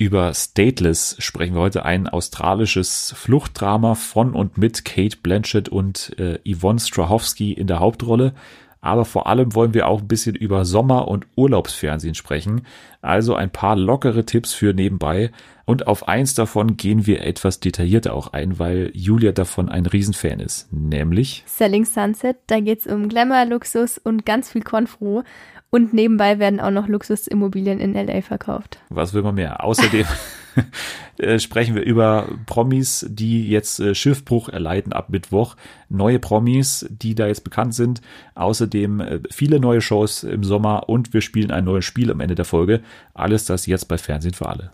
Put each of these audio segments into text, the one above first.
Über Stateless sprechen wir heute ein australisches Fluchtdrama von und mit Kate Blanchett und äh, Yvonne Strahovski in der Hauptrolle. Aber vor allem wollen wir auch ein bisschen über Sommer- und Urlaubsfernsehen sprechen. Also ein paar lockere Tipps für nebenbei. Und auf eins davon gehen wir etwas detaillierter auch ein, weil Julia davon ein Riesenfan ist. Nämlich Selling Sunset. Da geht's um Glamour, Luxus und ganz viel Konfro. Und nebenbei werden auch noch Luxusimmobilien in LA verkauft. Was will man mehr? Außerdem sprechen wir über Promis, die jetzt äh, Schiffbruch erleiden ab Mittwoch. Neue Promis, die da jetzt bekannt sind. Außerdem äh, viele neue Shows im Sommer und wir spielen ein neues Spiel am Ende der Folge. Alles das jetzt bei Fernsehen für alle.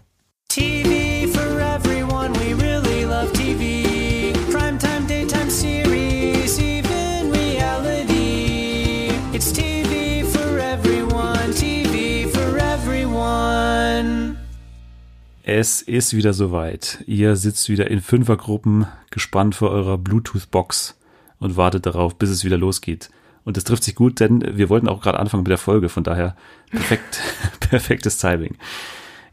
TV Es ist wieder soweit. Ihr sitzt wieder in Fünfergruppen, gespannt vor eurer Bluetooth-Box und wartet darauf, bis es wieder losgeht. Und das trifft sich gut, denn wir wollten auch gerade anfangen mit der Folge, von daher perfekt, perfektes Timing.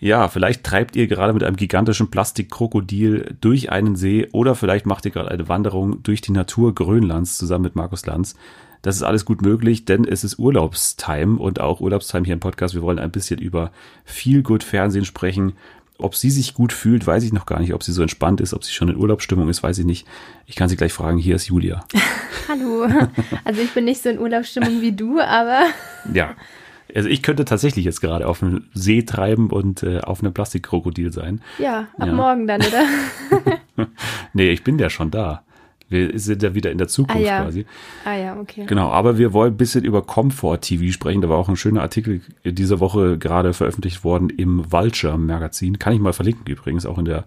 Ja, vielleicht treibt ihr gerade mit einem gigantischen Plastikkrokodil durch einen See oder vielleicht macht ihr gerade eine Wanderung durch die Natur Grönlands zusammen mit Markus Lanz. Das ist alles gut möglich, denn es ist Urlaubstime und auch Urlaubstime hier im Podcast. Wir wollen ein bisschen über viel gut Fernsehen sprechen. Ob sie sich gut fühlt, weiß ich noch gar nicht. Ob sie so entspannt ist, ob sie schon in Urlaubsstimmung ist, weiß ich nicht. Ich kann sie gleich fragen. Hier ist Julia. Hallo. Also ich bin nicht so in Urlaubsstimmung wie du, aber Ja. Also ich könnte tatsächlich jetzt gerade auf dem See treiben und äh, auf einem Plastikkrokodil sein. ja, ab Ja. morgen dann, oder? Nee, ich bin ja schon da. Wir sind ja wieder in der Zukunft Ah, ja. quasi. Ah ja, okay. Genau, aber wir wollen ein bisschen über Comfort TV sprechen. Da war auch ein schöner Artikel diese Woche gerade veröffentlicht worden im Vulture Magazin. Kann ich mal verlinken übrigens, auch in der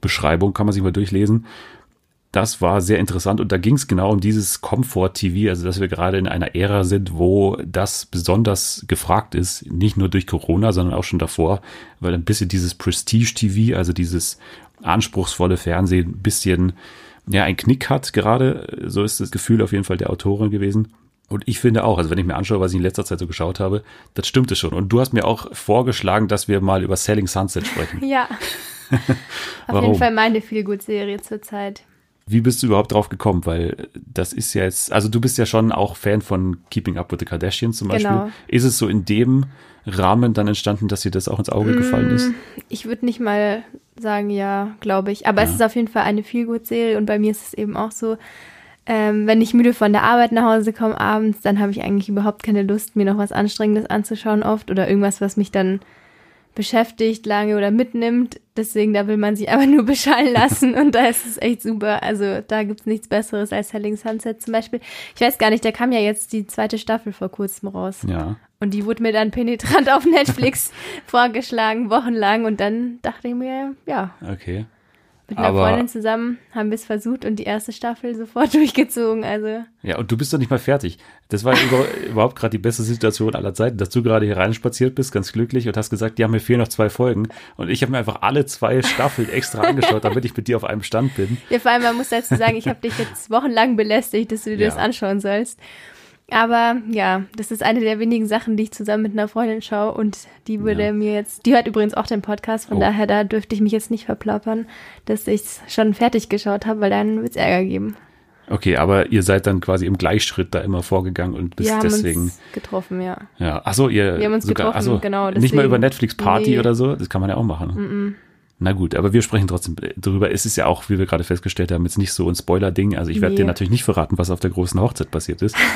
Beschreibung, kann man sich mal durchlesen. Das war sehr interessant und da ging es genau um dieses Comfort TV, also dass wir gerade in einer Ära sind, wo das besonders gefragt ist, nicht nur durch Corona, sondern auch schon davor, weil ein bisschen dieses Prestige TV, also dieses anspruchsvolle Fernsehen, ein bisschen ja ein Knick hat gerade, so ist das Gefühl auf jeden Fall der Autorin gewesen. Und ich finde auch, also wenn ich mir anschaue, was ich in letzter Zeit so geschaut habe, das stimmte schon. Und du hast mir auch vorgeschlagen, dass wir mal über Selling Sunset sprechen. Ja. Auf jeden Fall meine Feelgood-Serie zurzeit. Wie bist du überhaupt drauf gekommen? Weil das ist ja jetzt, also du bist ja schon auch Fan von Keeping Up with the Kardashians zum Beispiel. Genau. Ist es so in dem Rahmen dann entstanden, dass dir das auch ins Auge gefallen ist? Ich würde nicht mal sagen, ja, glaube ich. Aber es Ja. ist auf jeden Fall eine Feelgood-Serie und bei mir ist es eben auch so, ähm, wenn ich müde von der Arbeit nach Hause komme abends, dann habe ich eigentlich überhaupt keine Lust, mir noch was Anstrengendes anzuschauen oft oder irgendwas, was mich dann beschäftigt lange oder mitnimmt. Deswegen, da will man sich einfach nur beschallen lassen und da ist es echt super. Also da gibt's nichts Besseres als Selling Sunset zum Beispiel. Ich weiß gar nicht, da kam ja jetzt die zweite Staffel vor kurzem raus. Ja. Und die wurde mir dann penetrant auf Netflix vorgeschlagen, wochenlang. Und dann dachte ich mir, ja, Okay. Mit einer Aber- Freundin zusammen haben wir es versucht und die erste Staffel sofort durchgezogen. Also, Ja, und du bist doch nicht mal fertig. Das war über, überhaupt gerade die beste Situation aller Zeiten, dass du gerade hier reinspaziert bist, ganz glücklich und hast gesagt, ja, mir fehlen noch zwei Folgen. Und ich habe mir einfach alle zwei Staffeln extra angeschaut, damit ich mit dir auf einem Stand bin. ja, vor allem, man muss dazu sagen, ich habe dich jetzt wochenlang belästigt, dass du dir Ja. das anschauen sollst. Aber ja, das ist eine der wenigen Sachen, die ich zusammen mit einer Freundin schaue und die würde Ja. mir jetzt, die hört übrigens auch den Podcast, von Oh. daher da dürfte ich mich jetzt nicht verplappern, dass ich es schon fertig geschaut habe, weil dann wird's Ärger geben. Okay, aber ihr seid dann quasi im Gleichschritt da immer vorgegangen und bist wir haben deswegen. uns getroffen, ja. Ja, ach so, ihr Wir haben uns sogar, getroffen, ach so, genau, Nicht mal deswegen- über Netflix Party Nee. oder so, das kann man ja auch machen. Na gut, aber wir sprechen trotzdem drüber. Es ist ja auch, wie wir gerade festgestellt haben, jetzt nicht so ein Spoiler-Ding. Also ich werde Nee. dir natürlich nicht verraten, was auf der großen Hochzeit passiert ist.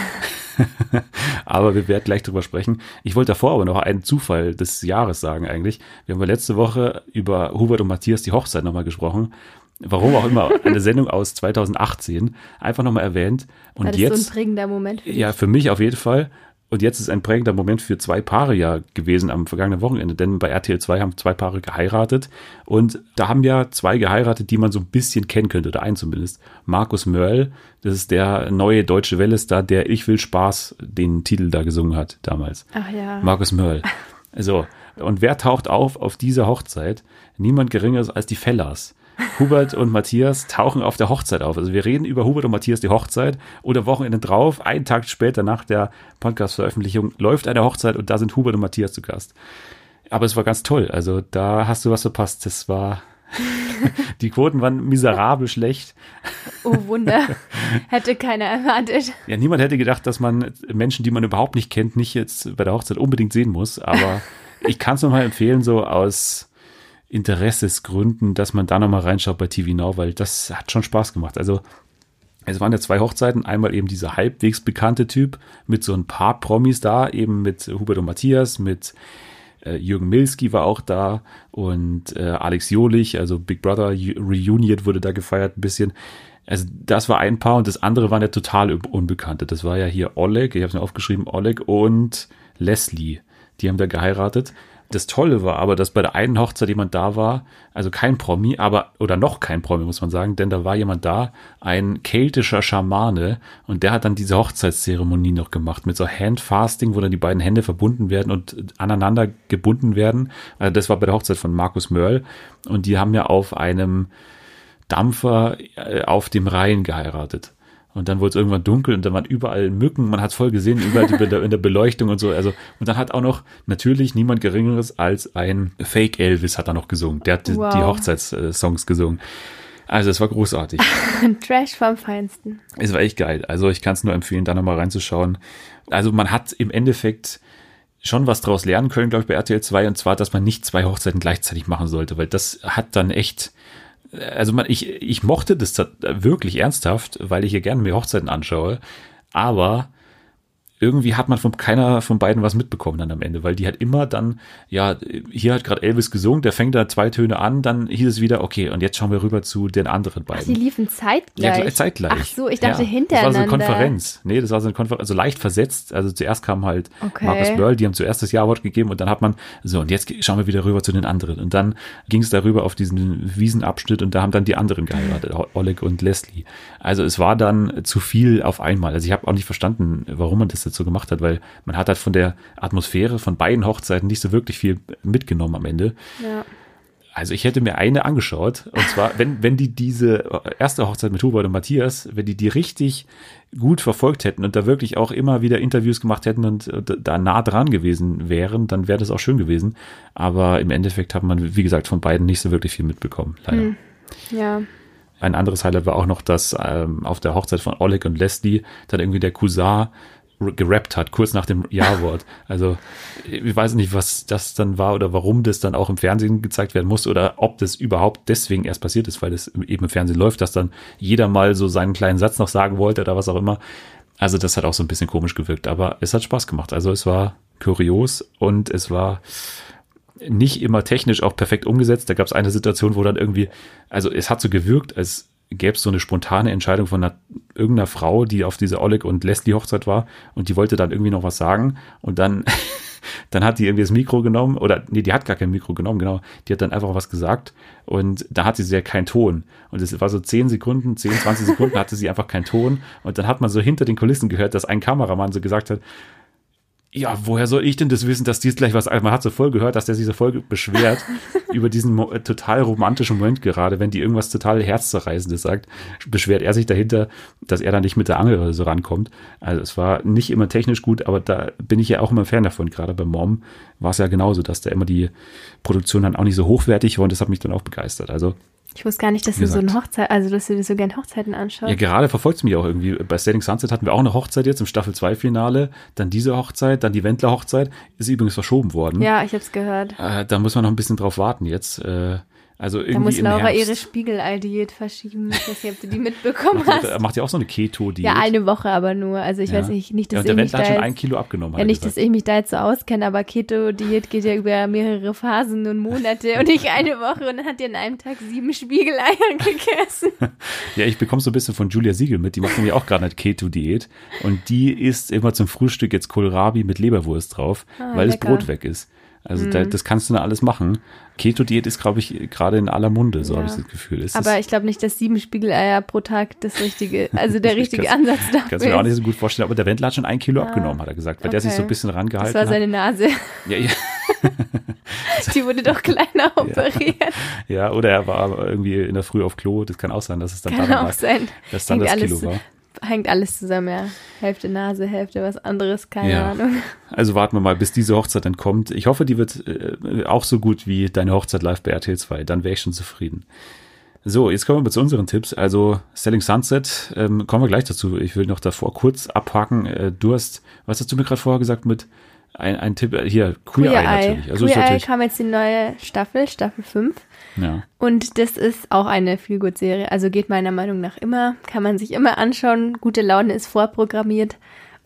aber wir werden gleich drüber sprechen. Ich wollte davor aber noch einen Zufall des Jahres sagen eigentlich. Wir haben ja letzte Woche über Hubert und Matthias die Hochzeit nochmal gesprochen. Warum auch immer, eine Sendung aus 2018, einfach nochmal erwähnt. Und War das jetzt. so ein prägender Moment für? Ja, für mich auf jeden Fall. Und jetzt ist ein prägender Moment für zwei Paare ja gewesen am vergangenen Wochenende, denn bei RTL 2 haben zwei Paare geheiratet und da haben ja zwei geheiratet, die man so ein bisschen kennen könnte, oder einen zumindest. Markus Mörl, das ist der neue deutsche Wellestar, der Ich will Spaß den Titel da gesungen hat damals. Ach ja. Markus Mörl. So, und wer taucht auf auf dieser Hochzeit? Niemand geringeres als die Fellers. Hubert und Matthias tauchen auf der Hochzeit auf. Also wir reden über Hubert und Matthias die Hochzeit oder Wochenende drauf, einen Tag später nach der Podcast-Veröffentlichung läuft eine Hochzeit und da sind Hubert und Matthias zu Gast. Aber es war ganz toll. Also da hast du was verpasst. Das war, die Quoten waren miserabel schlecht. Oh Wunder. Hätte keiner erwartet. Ja, niemand hätte gedacht, dass man Menschen, die man überhaupt nicht kennt, nicht jetzt bei der Hochzeit unbedingt sehen muss. Aber ich kann es nochmal empfehlen, so aus Interessesgründen, dass man da nochmal reinschaut bei TV Now, weil das hat schon Spaß gemacht. Also es waren ja zwei Hochzeiten. Einmal eben dieser halbwegs bekannte Typ mit so ein paar Promis da, eben mit Hubert und Matthias, mit äh, Jürgen Milski war auch da und äh, Alex Jolich, also Big Brother Reunion wurde da gefeiert ein bisschen. Also das war ein Paar und das andere waren ja total Unbekannte. Das war ja hier Oleg, ich habe es mir aufgeschrieben, Oleg und Leslie. Die haben da geheiratet. Das Tolle war aber, dass bei der einen Hochzeit jemand da war, also kein Promi, aber, oder noch kein Promi, muss man sagen, denn da war jemand da, ein keltischer Schamane, und der hat dann diese Hochzeitszeremonie noch gemacht mit so Handfasting, wo dann die beiden Hände verbunden werden und aneinander gebunden werden. Also das war bei der Hochzeit von Markus Mörl, und die haben ja auf einem Dampfer äh, auf dem Rhein geheiratet. Und dann wurde es irgendwann dunkel und dann waren überall Mücken. Man hat es voll gesehen, überall in der Beleuchtung und so. Also, und dann hat auch noch natürlich niemand Geringeres als ein Fake Elvis hat da noch gesungen. Der hat wow. die Hochzeitssongs gesungen. Also es war großartig. Trash vom Feinsten. Es war echt geil. Also ich kann es nur empfehlen, da nochmal reinzuschauen. Also man hat im Endeffekt schon was draus lernen können, glaube ich, bei RTL 2, und zwar, dass man nicht zwei Hochzeiten gleichzeitig machen sollte, weil das hat dann echt also man, ich, ich mochte das wirklich ernsthaft, weil ich hier gerne mir Hochzeiten anschaue, aber irgendwie hat man von keiner von beiden was mitbekommen dann am Ende, weil die hat immer dann, ja, hier hat gerade Elvis gesungen, der fängt da zwei Töne an, dann hieß es wieder, okay, und jetzt schauen wir rüber zu den anderen beiden. Ach, die liefen zeitgleich? Ja, zeitgleich. Ach so, ich dachte ja, hintereinander. Das war so eine Konferenz. Nee, das war so eine Konferenz, also leicht versetzt. Also zuerst kam halt okay. Markus Börl, die haben zuerst das Ja-Wort gegeben und dann hat man, so, und jetzt schauen wir wieder rüber zu den anderen. Und dann ging es darüber auf diesen Wiesenabschnitt und da haben dann die anderen geheiratet, Oleg und Leslie. Also es war dann zu viel auf einmal. Also ich habe auch nicht verstanden, warum man das jetzt so gemacht hat, weil man hat halt von der Atmosphäre von beiden Hochzeiten nicht so wirklich viel mitgenommen am Ende. Ja. Also ich hätte mir eine angeschaut und zwar, wenn, wenn die diese erste Hochzeit mit Hubert und Matthias, wenn die die richtig gut verfolgt hätten und da wirklich auch immer wieder Interviews gemacht hätten und da nah dran gewesen wären, dann wäre das auch schön gewesen. Aber im Endeffekt hat man, wie gesagt, von beiden nicht so wirklich viel mitbekommen, leider. Hm. Ja. Ein anderes Highlight war auch noch, dass ähm, auf der Hochzeit von Oleg und Leslie dann irgendwie der Cousin gerappt hat, kurz nach dem Ja-Wort. Also ich weiß nicht, was das dann war oder warum das dann auch im Fernsehen gezeigt werden muss oder ob das überhaupt deswegen erst passiert ist, weil es eben im Fernsehen läuft, dass dann jeder mal so seinen kleinen Satz noch sagen wollte oder was auch immer. Also das hat auch so ein bisschen komisch gewirkt, aber es hat Spaß gemacht. Also es war kurios und es war nicht immer technisch auch perfekt umgesetzt. Da gab es eine Situation, wo dann irgendwie, also es hat so gewirkt, als gäbe es so eine spontane Entscheidung von einer, irgendeiner Frau, die auf diese Oleg und Leslie Hochzeit war und die wollte dann irgendwie noch was sagen und dann, dann hat die irgendwie das Mikro genommen oder nee, die hat gar kein Mikro genommen, genau. Die hat dann einfach was gesagt und da hatte sie ja keinen Ton und es war so 10 Sekunden, 10, 20 Sekunden hatte sie einfach keinen Ton und dann hat man so hinter den Kulissen gehört, dass ein Kameramann so gesagt hat, ja, woher soll ich denn das wissen, dass dies gleich was, man hat so voll gehört, dass der sich so voll beschwert über diesen mo äh, total romantischen Moment gerade, wenn die irgendwas total herzzerreißendes sagt, beschwert er sich dahinter, dass er dann nicht mit der Angel so rankommt. Also es war nicht immer technisch gut, aber da bin ich ja auch immer Fan davon. Gerade bei Mom war es ja genauso, dass da immer die Produktion dann auch nicht so hochwertig war und das hat mich dann auch begeistert. Also ich wusste gar nicht, dass du so eine Hochzeit, also dass du dir so gern Hochzeiten anschaust. Ja, gerade verfolgt es mich auch irgendwie. Bei Standing Sunset hatten wir auch eine Hochzeit jetzt im Staffel 2 Finale, dann diese Hochzeit, dann die Wendler Hochzeit, ist übrigens verschoben worden. Ja, ich habe es gehört. Äh, da muss man noch ein bisschen drauf warten jetzt. Äh, also irgendwie da muss Laura ihre Spiegelei-Diät verschieben. Ich weiß nicht, ob du die mitbekommen hast. Er macht ja auch so eine Keto-Diät. Ja, eine Woche aber nur. Also ich ja. weiß nicht, nicht dass ja, und der ich mich Wendler hat da schon jetzt, ein Kilo abgenommen. ja nicht, gesagt. dass ich mich da jetzt so auskenne, aber Keto-Diät geht ja über mehrere Phasen und Monate und nicht eine Woche und dann hat ihr an einem Tag sieben Spiegeleier gegessen. Ja, ich bekomme so ein bisschen von Julia Siegel mit. Die macht nämlich auch gerade eine Keto-Diät und die isst immer zum Frühstück jetzt Kohlrabi mit Leberwurst drauf, Ah, weil lecker. das Brot weg ist. Also da, Mhm. das kannst du da alles machen. Keto-Diät ist, glaube ich, gerade in aller Munde, so Ja. habe ich das Gefühl. Es Aber ist, ich glaube nicht, dass sieben Spiegeleier pro Tag das richtige, also der Ich richtige kann's- Ansatz dafür Kannst du mir auch nicht ist. so gut vorstellen, aber der Wendler hat schon ein Kilo Ah, abgenommen, hat er gesagt, weil der sich okay. so ein bisschen Das rangehalten war hat. seine Nase. Ja, ja, Die wurde doch kleiner operiert. ja, oder er war irgendwie in der Früh auf Klo, das kann auch sein, dass es dann Kann daran auch lag, sein. dass dann Hängt das Kilo war. Hängt alles zusammen, ja. Hälfte Nase, Hälfte was anderes, keine Ja. Ahnung. Also warten wir mal, bis diese Hochzeit dann kommt. Ich hoffe, die wird äh, auch so gut wie deine Hochzeit live bei RTL 2. Dann wäre ich schon zufrieden. So, jetzt kommen wir zu unseren Tipps. Also Selling Sunset, ähm, kommen wir gleich dazu. Ich will noch davor kurz abhaken. Äh, du hast, was hast du mir gerade vorher gesagt mit ein, ein Tipp? Äh, hier, Queer, Eye natürlich. Also Queer Eye natürlich, kam jetzt die neue Staffel, Staffel 5. ja. Und das ist auch eine Feelgood-Serie. Also geht meiner Meinung nach immer. Kann man sich immer anschauen. Gute Laune ist vorprogrammiert.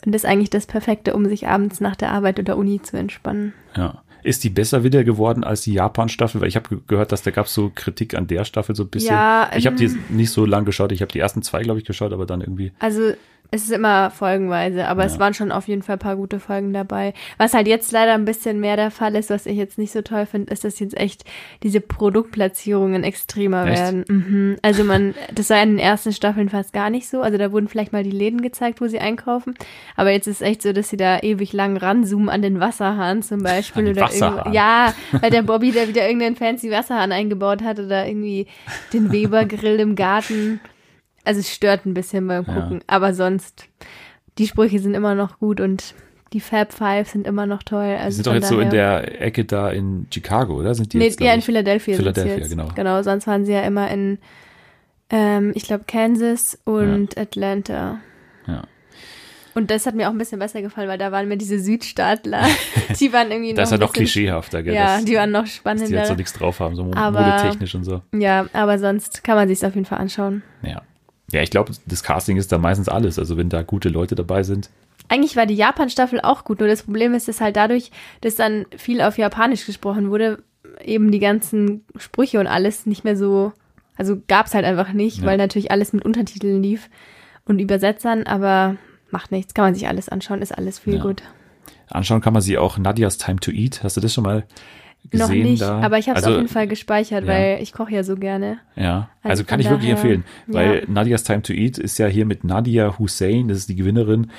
Und ist eigentlich das Perfekte, um sich abends nach der Arbeit oder Uni zu entspannen. Ja. Ist die besser wieder geworden als die Japan-Staffel? Weil ich habe gehört, dass da gab es so Kritik an der Staffel so ein bisschen. Ja, ich habe die ähm, nicht so lang geschaut. Ich habe die ersten zwei, glaube ich, geschaut, aber dann irgendwie. Also es ist immer folgenweise, aber Ja. es waren schon auf jeden Fall ein paar gute Folgen dabei. Was halt jetzt leider ein bisschen mehr der Fall ist, was ich jetzt nicht so toll finde, ist, dass jetzt echt diese Produktplatzierungen extremer Echt? werden. Mhm. Also man, das war in den ersten Staffeln fast gar nicht so. Also da wurden vielleicht mal die Läden gezeigt, wo sie einkaufen. Aber jetzt ist echt so, dass sie da ewig lang ranzoomen an den Wasserhahn zum Beispiel. Oder Wasserhahn? Ja, weil der Bobby da wieder irgendeinen fancy Wasserhahn eingebaut hat oder irgendwie den Weber-Grill im Garten. Also es stört ein bisschen beim Ja. Gucken. Aber sonst, die Sprüche sind immer noch gut und die Fab Five sind immer noch toll. Also Die sind doch jetzt so in der Ecke da in Chicago, oder? Sind die Nee, jetzt, ja, in? Philadelphia. Philadelphia, jetzt. genau. Genau, sonst waren sie ja immer in, ähm, ich glaube, Kansas und Atlanta. Ja. Und das hat mir auch ein bisschen besser gefallen, weil da waren mir diese Südstaatler, die waren irgendwie noch Das ist ja noch klischeehafter, gell? Ja, das, die waren noch dass die spannender. halt so nichts drauf haben, so Aber- modetechnisch und so. ja, aber sonst kann man sich auf jeden Fall anschauen. Ja. Ja, ich glaube, das Casting ist da meistens alles. Also wenn da gute Leute dabei sind. Eigentlich war die Japan-Staffel auch gut, nur das Problem ist, dass halt dadurch, dass dann viel auf Japanisch gesprochen wurde, eben die ganzen Sprüche und alles nicht mehr so, also gab's halt einfach nicht, Ja. weil natürlich alles mit Untertiteln lief und Übersetzern, aber macht nichts, kann man sich alles anschauen, ist alles viel Ja. gut. Anschauen kann man sie auch Nadias Time to Eat. Hast du das schon mal gesehen? Noch nicht, da? aber ich habe es also, auf jeden Fall gespeichert, ja. weil ich koche ja so gerne. Ja, also, Also kann ich wirklich daher, empfehlen, weil ja. Nadias Time to Eat ist ja hier mit Nadia Hussein, das ist die Gewinnerin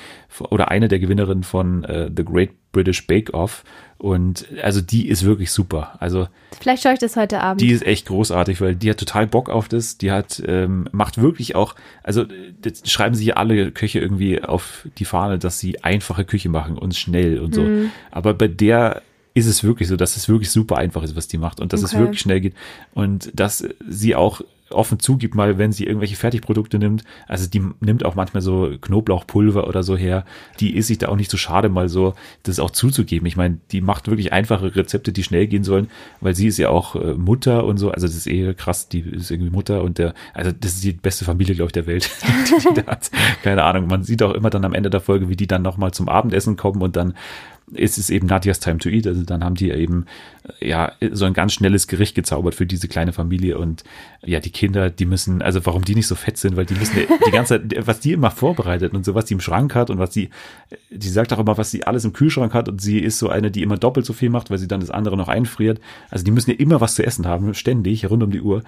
oder eine der Gewinnerinnen von äh, The Great British Bake Off und also die ist wirklich super. Also Vielleicht schaue ich das heute Abend. die ist echt großartig, weil die hat total Bock auf das. Die hat ähm, macht wirklich auch, also das schreiben sie alle Köche irgendwie auf die Fahne, dass sie einfache Küche machen und schnell und so. Mhm. Aber bei der ist es wirklich so, dass es wirklich super einfach ist, was die macht und dass es Okay. wirklich schnell geht und dass sie auch offen zugibt, mal wenn sie irgendwelche Fertigprodukte nimmt. Also die nimmt auch manchmal so Knoblauchpulver oder so her. Die ist sich da auch nicht so schade, mal so das auch zuzugeben. Ich meine, die macht wirklich einfache Rezepte, die schnell gehen sollen, weil sie ist ja auch äh, Mutter und so. Also das ist eh krass, die ist irgendwie Mutter und der, also das ist die beste Familie, glaube ich, der Welt. die da hat. Keine Ahnung. Man sieht auch immer dann am Ende der Folge, wie die dann nochmal zum Abendessen kommen und dann ist es eben Nadias Time to Eat. Also dann haben die eben äh, ja so ein ganz schnelles Gericht gezaubert für diese kleine Familie und ja die Kinder, die müssen also warum die nicht so fett sind, weil die müssen die ganze Zeit, was die immer vorbereitet und so was die im Schrank hat und was sie, die sagt auch immer, was sie alles im Kühlschrank hat und sie ist so eine, die immer doppelt so viel macht, weil sie dann das andere noch einfriert. Also die müssen ja immer was zu essen haben, ständig rund um die Uhr.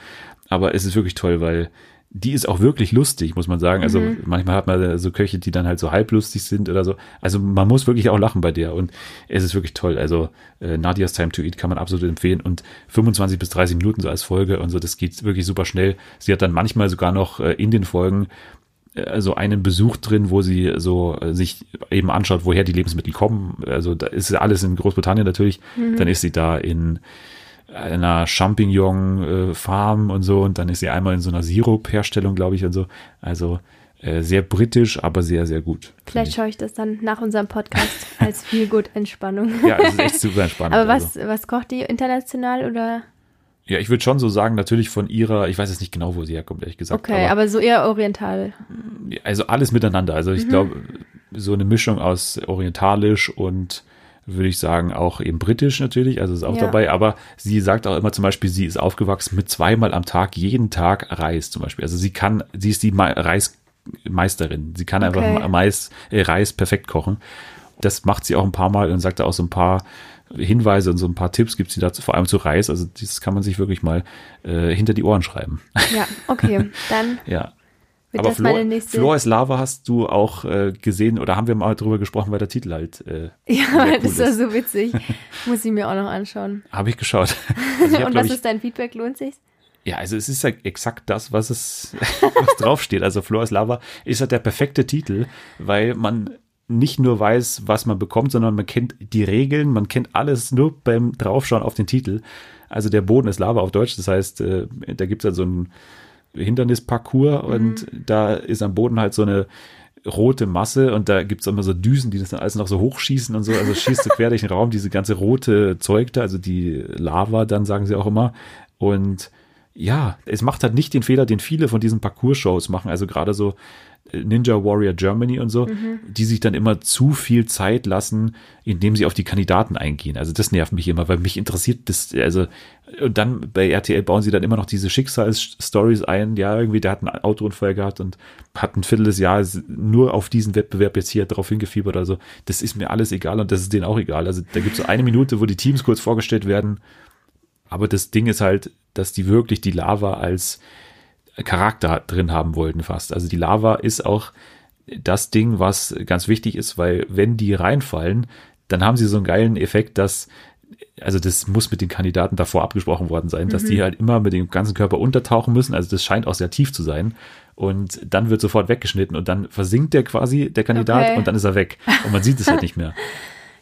Aber es ist wirklich toll, weil die ist auch wirklich lustig, muss man sagen. Also manchmal hat man so Köche, die dann halt so halblustig sind oder so. Also man muss wirklich auch lachen bei der und es ist wirklich toll. Also äh, Nadias Time to Eat kann man absolut empfehlen und 25 bis 30 Minuten so als Folge und so, das geht wirklich super schnell. Sie hat dann manchmal sogar noch äh, in den Folgen äh, so einen Besuch drin, wo sie so äh, sich eben anschaut, woher die Lebensmittel kommen. Also da ist alles in Großbritannien natürlich. Dann ist sie da in einer Champignon-Farm und so und dann ist sie einmal in so einer Sirup-Herstellung, glaube ich, und so. Also äh, sehr britisch, aber sehr, sehr gut. Vielleicht schaue ich das dann nach unserem Podcast als viel gut Entspannung. Ja, es ist echt super entspannt. Aber also. was, was kocht die international oder? Ja, ich würde schon so sagen, natürlich von ihrer, ich weiß jetzt nicht genau, wo sie herkommt, ehrlich gesagt. Okay, aber, aber so eher oriental. also alles miteinander. Also Mhm. ich glaube, so eine Mischung aus orientalisch und würde ich sagen auch eben britisch natürlich, also ist auch Ja. dabei, aber sie sagt auch immer zum Beispiel, sie ist aufgewachsen mit zweimal am Tag, jeden Tag Reis zum Beispiel. Also sie kann, sie ist die Reismeisterin. Sie kann Okay. einfach Mais, äh, Reis perfekt kochen. Das macht sie auch ein paar Mal und sagt auch so ein paar Hinweise und so ein paar Tipps gibt sie dazu, vor allem zu Reis. Also das kann man sich wirklich mal äh, hinter die Ohren schreiben. Ja, okay. Dann ja. Wird Aber Flor. Flor is Lava hast du auch äh, gesehen oder haben wir mal drüber gesprochen, weil der Titel halt äh, ja, sehr das cool war ist. so witzig. Muss ich mir auch noch anschauen. habe ich geschaut. Also ich hab, Und was ich, ist dein Feedback? Lohnt sich's? Ja, also es ist ja exakt das, was es was draufsteht. Also Floor is Lava ist halt der perfekte Titel, weil man nicht nur weiß, was man bekommt, sondern man kennt die Regeln, man kennt alles nur beim Draufschauen auf den Titel. Also der Boden ist Lava auf Deutsch, das heißt, äh, da gibt's halt so ein Hindernisparcours und da ist am Boden halt so eine rote Masse und da gibt's immer so Düsen, die das dann alles noch so hochschießen und so. Also schießt du quer durch den Raum diese ganze rote Zeug da, also die Lava, dann sagen sie auch immer. Und ja, es macht halt nicht den Fehler, den viele von diesen Parcours-Shows machen. Also gerade so Ninja Warrior Germany und so, die sich dann immer zu viel Zeit lassen, indem sie auf die Kandidaten eingehen. Also das nervt mich immer, weil mich interessiert das, also und dann bei RTL bauen sie dann immer noch diese Schicksalsstories ein. Ja, irgendwie der hat einen Autounfall gehabt und hat ein Viertel des Jahres nur auf diesen Wettbewerb jetzt hier drauf hingefiebert. Also das ist mir alles egal und das ist denen auch egal. Also da gibt es so eine Minute, wo die Teams kurz vorgestellt werden. Aber das Ding ist halt, dass die wirklich die Lava als Charakter drin haben wollten fast. Also die Lava ist auch das Ding, was ganz wichtig ist, weil wenn die reinfallen, dann haben sie so einen geilen Effekt, dass also das muss mit den Kandidaten davor abgesprochen worden sein, dass die halt immer mit dem ganzen Körper untertauchen müssen. Also das scheint auch sehr tief zu sein. Und dann wird sofort weggeschnitten und dann versinkt der quasi, der Kandidat, Okay. und dann ist er weg. Und man sieht es halt nicht mehr.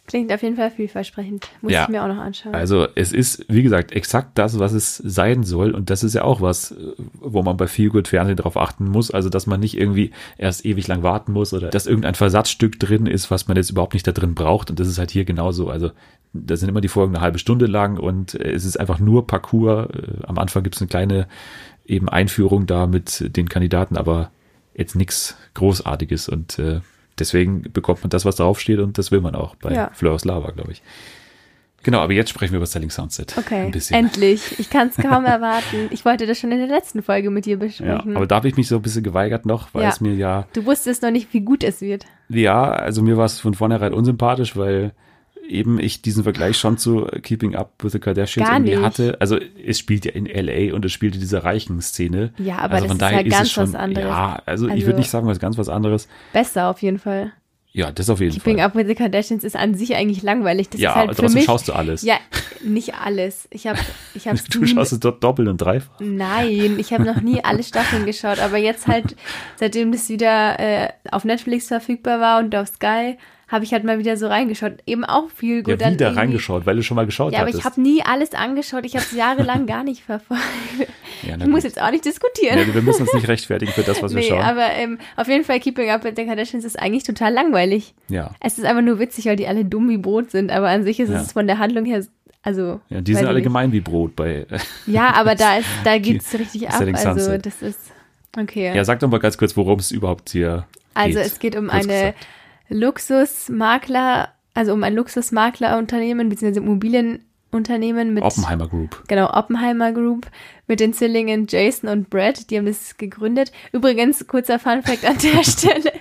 Klingt auf jeden Fall vielversprechend. Muss Ja. ich mir auch noch anschauen. Also es ist, wie gesagt, exakt das, was es sein soll. Und das ist ja auch was, wo man bei viel gut Fernsehen drauf achten muss. Also, dass man nicht irgendwie erst ewig lang warten muss oder dass irgendein Versatzstück drin ist, was man jetzt überhaupt nicht da drin braucht. Und das ist halt hier genauso. Also, da sind immer die Folgen eine halbe Stunde lang und äh, es ist einfach nur Parcours. Äh, Am Anfang gibt es eine kleine eben Einführung da mit den Kandidaten, aber jetzt nichts Großartiges. Und äh, deswegen bekommt man das, was draufsteht und das will man auch bei Ja. Fleurs Lava, glaube ich. Genau, aber jetzt sprechen wir über Selling Sunset. Okay, endlich. Ich kann es kaum erwarten. Ich wollte das schon in der letzten Folge mit dir Ja, besprechen. aber da habe ich mich so ein bisschen geweigert noch, weil Ja. es mir ja, du wusstest noch nicht, wie gut es wird. ja, also mir war es von vornherein unsympathisch, weil eben ich diesen Vergleich schon zu Keeping Up with the Kardashians Gar irgendwie nicht. hatte. Also es spielt ja in LA und es spielt in dieser reichen Szene. Ja, aber also das ist ja ganz was anderes. Ja, also, ich Also- würde nicht sagen, was ganz was anderes. Besser auf jeden Fall. Ja, das auf jeden Keeping Fall. Up with the Kardashians ist an sich eigentlich langweilig. Das ja, ist halt aber für trotzdem mich. schaust du alles. Ja, nicht alles. Ich habe ich hab's Du schaust es dort doppelt und dreifach. Nein, ich habe noch nie alle Staffeln geschaut, aber jetzt halt, seitdem das wieder äh, auf Netflix verfügbar war und auf Sky, habe ich halt mal wieder so reingeschaut. Eben auch viel gut. Ja, wieder reingeschaut, weil du schon mal geschaut Ja, aber hattest. ich habe nie alles angeschaut. Ich habe es jahrelang gar nicht verfolgt. ja, Ich muss jetzt auch nicht diskutieren. ja, wir müssen uns nicht rechtfertigen für das, was wir nee, schauen. aber ähm, auf jeden Fall Keeping Up with the Kardashians ist eigentlich total langweilig. ja. Es ist einfach nur witzig, weil die alle dumm wie Brot sind, aber an sich ist Ja. es von der Handlung her, also. ja, die sind alle nicht. gemein wie Brot bei. Ja, aber da ist, da geht's richtig ab. Also das ist okay. Ja, sag doch mal ganz kurz, worum es überhaupt hier Also geht. es geht um Kurz eine gesagt. Luxusmakler, also um ein Luxusmaklerunternehmen bzw. Immobilienunternehmen mit Oppenheimer Group. genau Oppenheimer Group mit den Zwillingen Jason und Brad, die haben das gegründet. Übrigens kurzer Fun Fact an der Stelle: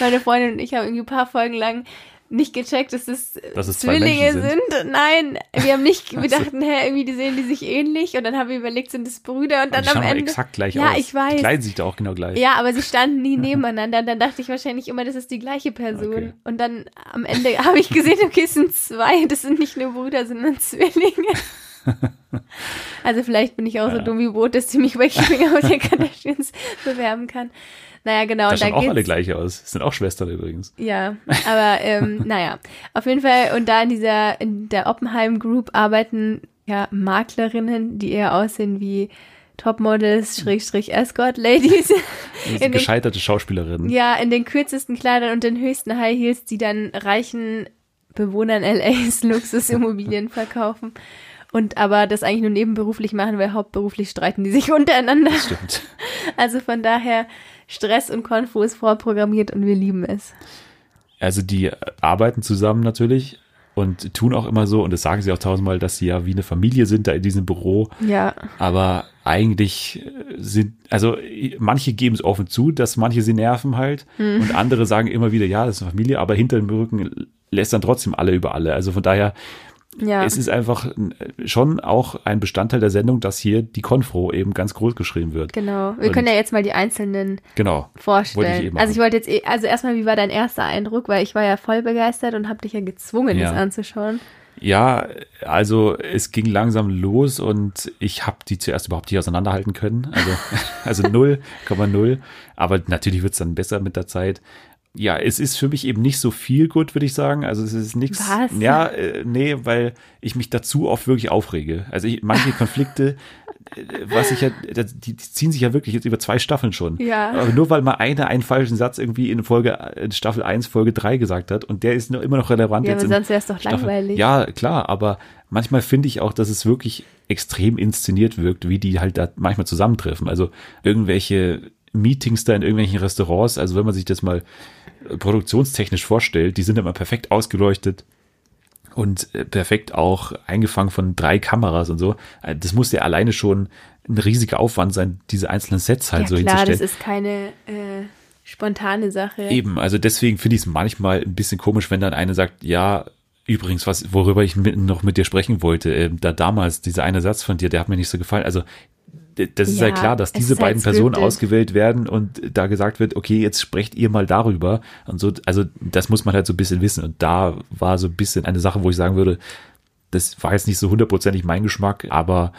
Meine Freundin und ich haben irgendwie ein paar Folgen lang nicht gecheckt, dass es Dass es Zwillinge Menschen sind. Nein, wir haben nicht, wir dachten, hä, irgendwie die sehen die sich ähnlich und dann haben wir überlegt, sind es Brüder und Aber dann am Ende. exakt gleich ja, aus. ich weiß. Die kleiden sich da auch genau gleich. Ja, aber sie standen nie nebeneinander. Und dann dachte ich wahrscheinlich immer, das ist die gleiche Person. Okay. Und dann am Ende habe ich gesehen, okay, es sind zwei. Das sind nicht nur Brüder, sondern Zwillinge. Also vielleicht bin ich auch so Ja. dumm wie Brot, dass sie mich bei Keeping the Kardashians bewerben kann. Naja, genau. da schauen auch alle gleich aus. Sind auch Schwestern übrigens. ja, aber ähm, naja, auf jeden Fall. Und da in dieser, in der Oppenheim Group arbeiten ja Maklerinnen, die eher aussehen wie Topmodels, Schrägstrich Escort Ladies. Das gescheiterte Schauspielerinnen. Ja, in den kürzesten Kleidern und den höchsten High Heels, die dann reichen Bewohnern LAs Luxusimmobilien verkaufen. Und aber das eigentlich nur nebenberuflich machen, weil hauptberuflich streiten die sich untereinander. Stimmt. Also von daher, Stress und Konfu ist vorprogrammiert und wir lieben es. Also die arbeiten zusammen natürlich und tun auch immer so, und das sagen sie auch tausendmal, dass sie ja wie eine Familie sind da in diesem Büro. Ja, Aber eigentlich sind, also manche geben es offen zu, dass manche sie nerven halt. Hm. Und andere sagen immer wieder, ja, das ist eine Familie, aber hinter dem Rücken lässt dann trotzdem alle über alle. Also von daher, ja. es ist einfach schon auch ein Bestandteil der Sendung, dass hier die Konfro eben ganz groß geschrieben wird. Genau. Wir Und- können ja jetzt mal die einzelnen Genau. Ich vorstellen. machen. also ich wollte jetzt, eh, also erstmal, wie war dein erster Eindruck? Weil ich war ja voll begeistert und habe dich ja gezwungen, Ja. das anzuschauen. Ja, also es ging langsam los und ich habe die zuerst überhaupt nicht auseinanderhalten können. Also, also 0,0. Aber natürlich wird's dann besser mit der Zeit. Ja, es ist für mich eben nicht so viel gut, würde ich sagen. Also es ist nichts. Was? Ja, äh, nee, weil ich mich dazu oft wirklich aufrege. Also ich, manche Konflikte, äh, was ich ja, die, die ziehen sich ja wirklich jetzt über zwei Staffeln schon. Ja. Aber nur weil mal einer einen falschen Satz irgendwie in Folge in Staffel 1, Folge 3 gesagt hat und der ist noch immer noch relevant Ja, jetzt aber sonst wäre es doch Staffel- langweilig. Ja, klar, aber manchmal finde ich auch, dass es wirklich extrem inszeniert wirkt, wie die halt da manchmal zusammentreffen. Also irgendwelche Meetings da in irgendwelchen Restaurants, also wenn man sich das mal äh, produktionstechnisch vorstellt, die sind immer perfekt ausgeleuchtet und äh, perfekt auch eingefangen von drei Kameras und so. Äh, Das muss ja alleine schon ein riesiger Aufwand sein, diese einzelnen Sets halt ja so klar, hinzustellen. das ist keine äh, spontane Sache. Eben, also deswegen finde ich es manchmal ein bisschen komisch, wenn dann eine sagt, ja, übrigens, was, worüber ich mit, noch mit dir sprechen wollte, ähm, da damals, dieser eine Satz von dir, der hat mir nicht so gefallen. Also das ist Ja, ja klar, dass es diese halt beiden Personen ausgewählt werden und da gesagt wird, okay, jetzt sprecht ihr mal darüber. Und so, also das muss man halt so ein bisschen wissen. Und da war so ein bisschen eine Sache, wo ich sagen würde, das war jetzt nicht so hundertprozentig mein Geschmack, aber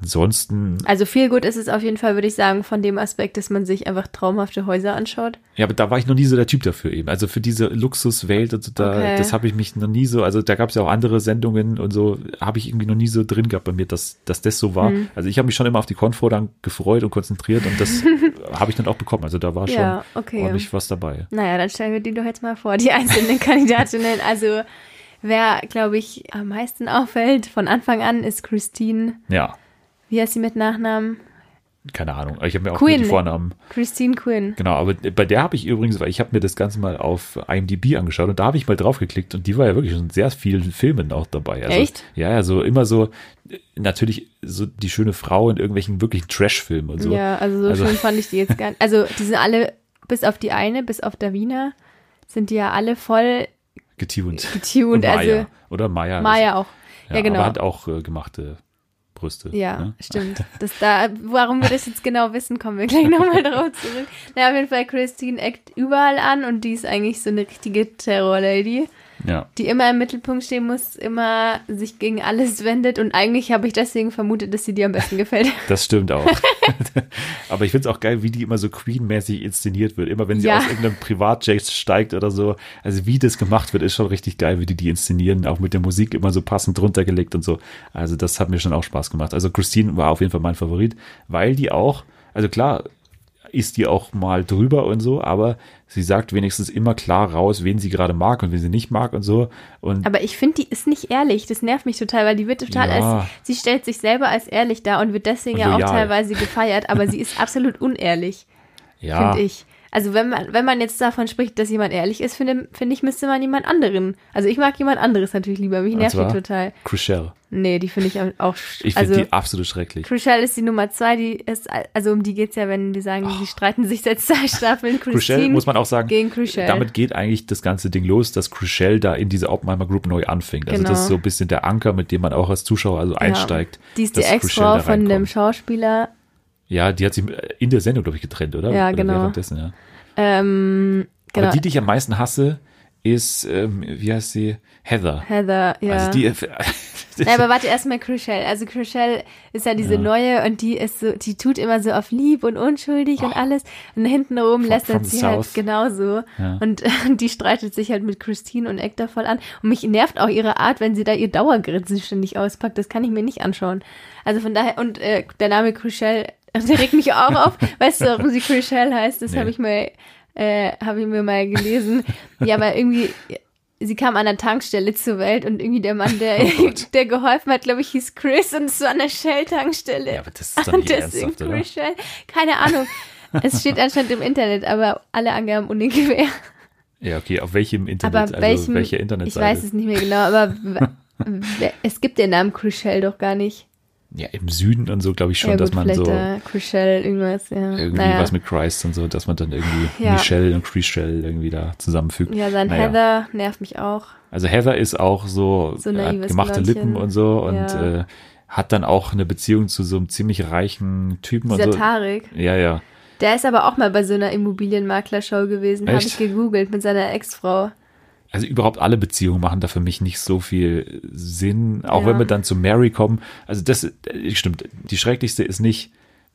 ansonsten Also viel gut ist es auf jeden Fall, würde ich sagen, von dem Aspekt, dass man sich einfach traumhafte Häuser anschaut. Ja, aber da war ich noch nie so der Typ dafür eben. Also für diese Luxuswelt, also da, Okay. das habe ich mich noch nie so, also da gab es ja auch andere Sendungen und so, habe ich irgendwie noch nie so drin gehabt bei mir, dass, dass das so war. Hm. Also ich habe mich schon immer auf die Konfro dann gefreut und konzentriert und das habe ich dann auch bekommen. Also da war schon Ja, okay. ordentlich was dabei. Naja, dann stellen wir die doch jetzt mal vor, die einzelnen Kandidatinnen. Also wer, glaube ich, am meisten auffällt von Anfang an, ist Christine. Ja, Wie heißt sie mit Nachnamen? keine Ahnung. Ich habe mir auch Quinn. die Vornamen. Christine Quinn. Genau, aber bei der habe ich übrigens, weil ich habe mir das Ganze mal auf IMDb angeschaut und da habe ich mal drauf geklickt und die war ja wirklich schon in sehr vielen Filmen auch dabei. Also, Echt? Ja, ja, so immer so, natürlich so die schöne Frau in irgendwelchen wirklichen Trash-Filmen und so. Ja, also so Also- schön fand ich die jetzt gar nicht. Also die sind alle, bis auf die eine, bis auf Davina, sind die ja alle voll Getuned. getuned. Und Maya. Also Oder Maya. Maya auch. Ja, Ja, genau. Aber hat auch äh, gemachte Brüste. Ja, ne? stimmt. Das da, warum wir das jetzt genau wissen, kommen wir gleich nochmal drauf zurück. Na, auf jeden Fall, Christine eckt überall an und die ist eigentlich so eine richtige Terror-Lady, Ja. die immer im Mittelpunkt stehen muss, immer sich gegen alles wendet und eigentlich habe ich deswegen vermutet, dass sie dir am besten gefällt. Das stimmt auch. Aber ich finde es auch geil, wie die immer so Queen-mäßig inszeniert wird. Immer wenn sie Ja. aus irgendeinem Privatjet steigt oder so. Also wie das gemacht wird, ist schon richtig geil, wie die die inszenieren. Auch mit der Musik immer so passend drunter gelegt und so. Also das hat mir schon auch Spaß gemacht. Also Christine war auf jeden Fall mein Favorit, weil die auch, also klar, ist die auch mal drüber und so, aber sie sagt wenigstens immer klar raus, wen sie gerade mag und wen sie nicht mag und so. Und Aber ich finde, die ist nicht ehrlich. Das nervt mich total, weil die wird total Ja. als, sie stellt sich selber als ehrlich dar und wird deswegen Und ja auch teilweise gefeiert, aber sie ist absolut unehrlich. ja, finde ich. Also wenn man, wenn man jetzt davon spricht, dass jemand ehrlich ist, finde finde ich, müsste man jemand anderen. Also ich mag jemand anderes natürlich lieber. Mich nervt die total. Chriselle. Nee, die finde ich auch. sch- Ich finde also die absolut schrecklich. Chriselle ist die Nummer zwei, die ist, also um die geht's ja, wenn wir sagen, die streiten sich seit zwei Staffeln. Christine muss man auch sagen, gegen Chriselle. damit geht eigentlich das ganze Ding los, dass Chriselle da in diese Oppenheimer Group neu anfängt. Also Genau. das ist so ein bisschen der Anker, mit dem man auch als Zuschauer also einsteigt. Die ist die Ex-Frau von dem. Schauspieler. Ja, die hat sich in der Sendung, glaube ich, getrennt, oder? Ja, oder genau. währenddessen, ja. Ähm, genau. Aber die, die ich am meisten hasse, ist, ähm, wie heißt sie? Heather. Heather, ja. Also die, Nein, aber warte erstmal Chriselle. Also Chriselle ist ja diese Ja. neue und die ist so, die tut immer so auf lieb und unschuldig und alles. Und hinten oben lästert from sie halt genauso. Ja. Und äh, die streitet sich halt mit Christine und Ector voll an. Und mich nervt auch ihre Art, wenn sie da ihr Dauergrinsen ständig auspackt. Das kann ich mir nicht anschauen. Also von daher, und äh, der Name Chriselle, der regt mich auch auf. Weißt du, warum sie Chriselle heißt? Das Nee. habe ich mal, äh, habe ich mir mal gelesen. ja, weil irgendwie sie kam an der Tankstelle zur Welt und irgendwie der Mann, der, Oh der geholfen hat, glaube ich, hieß Chris und es war eine Shell-Tankstelle. ja, aber das ist doch nicht deswegen? Chris Shell. Keine Ahnung. es steht anscheinend im Internet, aber alle Angaben ungefähr. Ja, okay, auf welchem Internet, Aber also welchem, welche ich Internetseite? weiß es nicht mehr genau, aber es gibt den Namen Chris Shell doch gar nicht. Ja, im Süden und so, glaube ich schon, ja, dass gut, man vielleicht so Chris Shell, irgendwas, ja. irgendwie naja. was mit Christ und so, dass man dann irgendwie Ja. Michelle und Chriselle irgendwie da zusammenfügt. ja, sein Naja. Heather nervt mich auch. Also Heather ist auch so, So hat gemachte Blondchen. Lippen und so und Ja. äh, hat dann auch eine Beziehung zu so einem ziemlich reichen Typen Dieser und so. Tarek. Ja, ja. Der ist aber auch mal bei so einer Immobilienmaklershow gewesen, habe ich gegoogelt, mit seiner Ex-Frau. Also überhaupt alle Beziehungen machen da für mich nicht so viel Sinn. Auch Ja. wenn wir dann zu Mary kommen. Also das äh, stimmt. Die schrecklichste ist nicht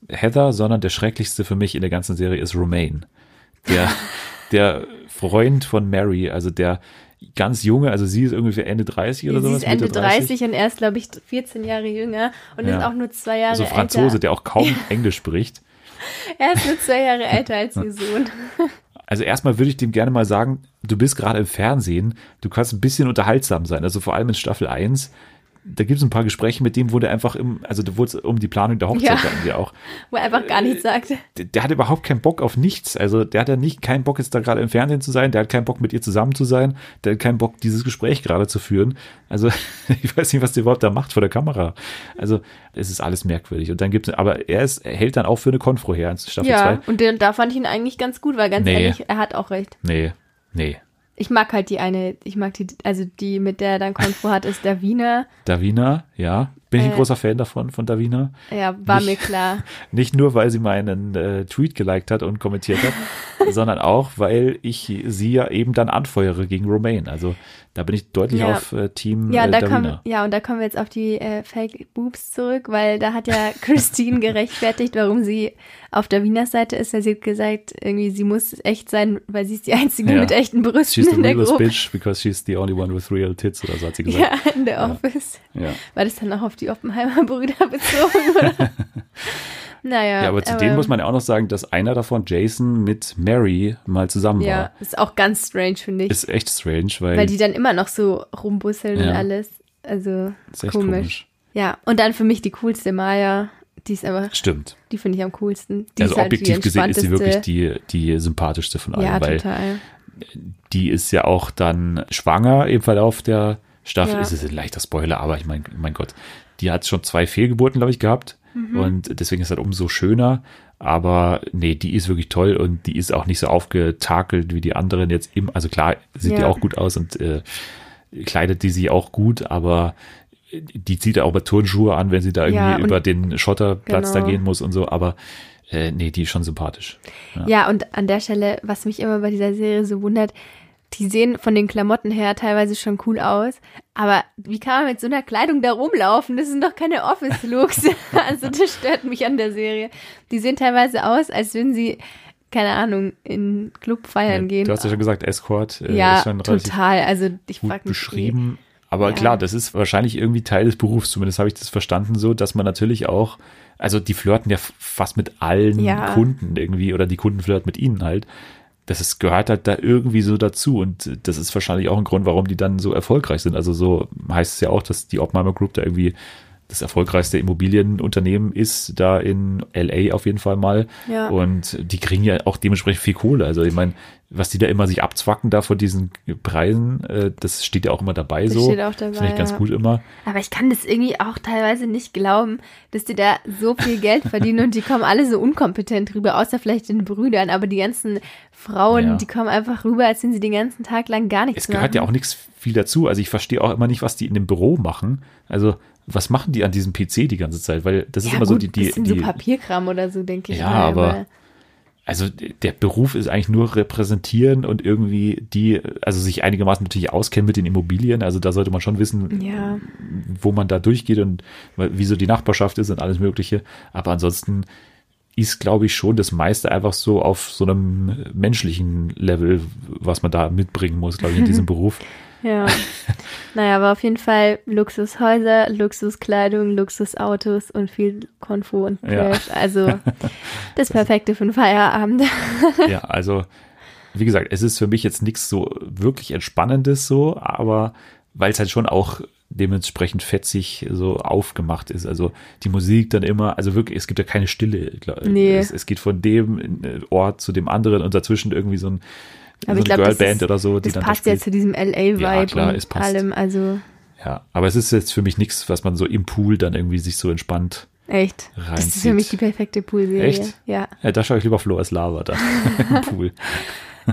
Heather, sondern der schrecklichste für mich in der ganzen Serie ist Romaine. Der, der Freund von Mary, also der ganz junge, also sie ist ungefähr Ende 30 oder Sie sowas. ist Ende Mitte 30 und er ist, glaube ich, 14 Jahre jünger und Ja. ist auch nur zwei Jahre Also Franzose, älter. der auch kaum Englisch spricht. Er ist nur zwei Jahre älter als ihr Sohn. Also erstmal würde ich dem gerne mal sagen, du bist gerade im Fernsehen, du kannst ein bisschen unterhaltsam sein. Also vor allem in Staffel 1, da gibt es ein paar Gespräche mit dem, wo der einfach im, also da wurde es um die Planung der Hochzeit Ja. ja auch. Wo er einfach gar nichts sagte. Der, der hat überhaupt keinen Bock auf nichts. Also der hat ja nicht keinen Bock, jetzt da gerade im Fernsehen zu sein, der hat keinen Bock, mit ihr zusammen zu sein, der hat keinen Bock, dieses Gespräch gerade zu führen. Also ich weiß nicht, was der überhaupt da macht vor der Kamera. Also es ist alles merkwürdig. Und dann gibt es, aber er ist, er hält dann auch für eine Konfro her in Staffel 2. Ja, und den, da fand ich ihn eigentlich ganz gut, weil ganz Nee. ehrlich, er hat auch recht. Nee, nee. Ich mag halt die eine, ich mag die, also die, mit der er dann Konfro hat, ist Wiener. Davina, ja. Bin ich ein Äh. großer Fan davon, von Davina. Ja, war Nicht- mir klar. Nicht nur, weil sie meinen äh, Tweet geliked hat und kommentiert hat, sondern auch, weil ich sie ja eben dann anfeuere gegen Romaine. Also da bin ich deutlich Ja. auf äh, Team Ja, äh, da kommen, ja, und da kommen wir jetzt auf die äh, Fake Boobs zurück, weil da hat ja Christine gerechtfertigt, warum sie auf der Wiener Seite ist. Weil sie hat gesagt, irgendwie, sie muss echt sein, weil sie ist die Einzige Ja. mit echten Brüsten She's the in der realest Gruppe. bitch because she's the only one with real tits oder so hat sie gesagt. Ja, in der. Office. Ja. War das dann auch auf die Oppenheimer-Brüder bezogen? Oder? naja. Ja, aber zu denen muss man ja auch noch sagen, dass einer davon, Jason, mit Mary mal zusammen Ja, war. ist auch ganz strange, finde ich. Ist echt strange, weil, weil die dann immer noch so rumbusseln und Ja. alles. Also ist echt komisch. komisch. Ja, und dann für mich die coolste Maya. Die ist einfach, Stimmt. die finde ich am coolsten. Die also halt objektiv gesehen ist sie wirklich die, die sympathischste von allen, Ja, weil total. die ist ja auch dann schwanger im Verlauf der Staffel. Ja. Es ist ein leichter Spoiler, aber ich meine, mein Gott, die hat schon zwei Fehlgeburten, glaube ich, gehabt. Mhm. Und deswegen ist das umso schöner. Aber nee, die ist wirklich toll und die ist auch nicht so aufgetakelt wie die anderen jetzt im, also klar, sieht die Ja. auch gut aus und äh, kleidet die sich auch gut, aber die zieht ja auch bei Turnschuhe an, wenn sie da irgendwie Ja, über den Schotterplatz da Genau. gehen muss und so, aber äh, nee, die ist schon sympathisch. Ja. und an der Stelle, was mich immer bei dieser Serie so wundert, die sehen von den Klamotten her teilweise schon cool aus, aber wie kann man mit so einer Kleidung da rumlaufen? Das sind doch keine Office-Looks. also das stört mich an der Serie. Die sehen teilweise aus, als würden sie, keine Ahnung, in Club feiern Ja, gehen. Du hast ja schon gesagt, Escort äh, ja, ist schon relativ total. Also ich gut beschrieben. Aber Ja. klar, das ist wahrscheinlich irgendwie Teil des Berufs, zumindest habe ich das verstanden so, dass man natürlich auch, also die flirten ja fast mit allen Ja. Kunden irgendwie oder die Kunden flirten mit ihnen halt. Das ist, gehört halt da irgendwie so dazu und das ist wahrscheinlich auch ein Grund, warum die dann so erfolgreich sind. Also so heißt es ja auch, dass die Oppenheimer Group da irgendwie das erfolgreichste Immobilienunternehmen ist, da in LA auf jeden Fall mal. Ja. Und die kriegen ja auch dementsprechend viel Kohle. Also ich meine, was die da immer sich abzwacken da vor diesen Preisen, äh, das steht ja auch immer dabei Das so. steht auch dabei, Finde ich ganz ja. gut immer. Aber ich kann das irgendwie auch teilweise nicht glauben, dass die da so viel Geld verdienen und die kommen alle so unkompetent rüber, außer vielleicht den Brüdern, aber die ganzen Frauen, Ja. die kommen einfach rüber, als wenn sie den ganzen Tag lang gar nichts Es gehört ja machen. auch nichts viel dazu. Also ich verstehe auch immer nicht, was die in dem Büro machen. Also was machen die an diesem PC die ganze Zeit? Weil das ist ja, immer gut, so die, die, bisschen die so Papierkram oder so, denke ich. Ja, mal, aber- also der Beruf ist eigentlich nur repräsentieren und irgendwie die, also sich einigermaßen natürlich auskennen mit den Immobilien. Also da sollte man schon wissen, Ja. wo man da durchgeht und wieso die Nachbarschaft ist und alles Mögliche. Aber ansonsten ist, glaube ich, schon das meiste einfach so auf so einem menschlichen Level, was man da mitbringen muss, glaube ich, in diesem Beruf. Ja. naja, aber auf jeden Fall Luxushäuser, Luxuskleidung, Luxusautos und viel Konfo und Ja. Trash. Also das Perfekte für einen Feierabend. Ja, also wie gesagt, es ist für mich jetzt nichts so wirklich Entspannendes so, aber weil es halt schon auch dementsprechend fetzig so aufgemacht ist. Also die Musik dann immer, also wirklich, es gibt ja keine Stille. glaub- Nee. Es, es geht von dem äh, Ort zu dem anderen und dazwischen irgendwie so, ein, Aber eine ich glaube, das, Girlband oder so, die das dann da passt ja spielt. zu diesem LA-Vibe Ja, klar, und es passt. allem. Also Ja, aber es ist jetzt für mich nichts, was man so im Pool dann irgendwie sich so entspannt. echt. Das ist Reinzieht. für mich die perfekte Poolserie. Echt? Ja. Ja, da schaue ich lieber Flo als Lava da im Pool.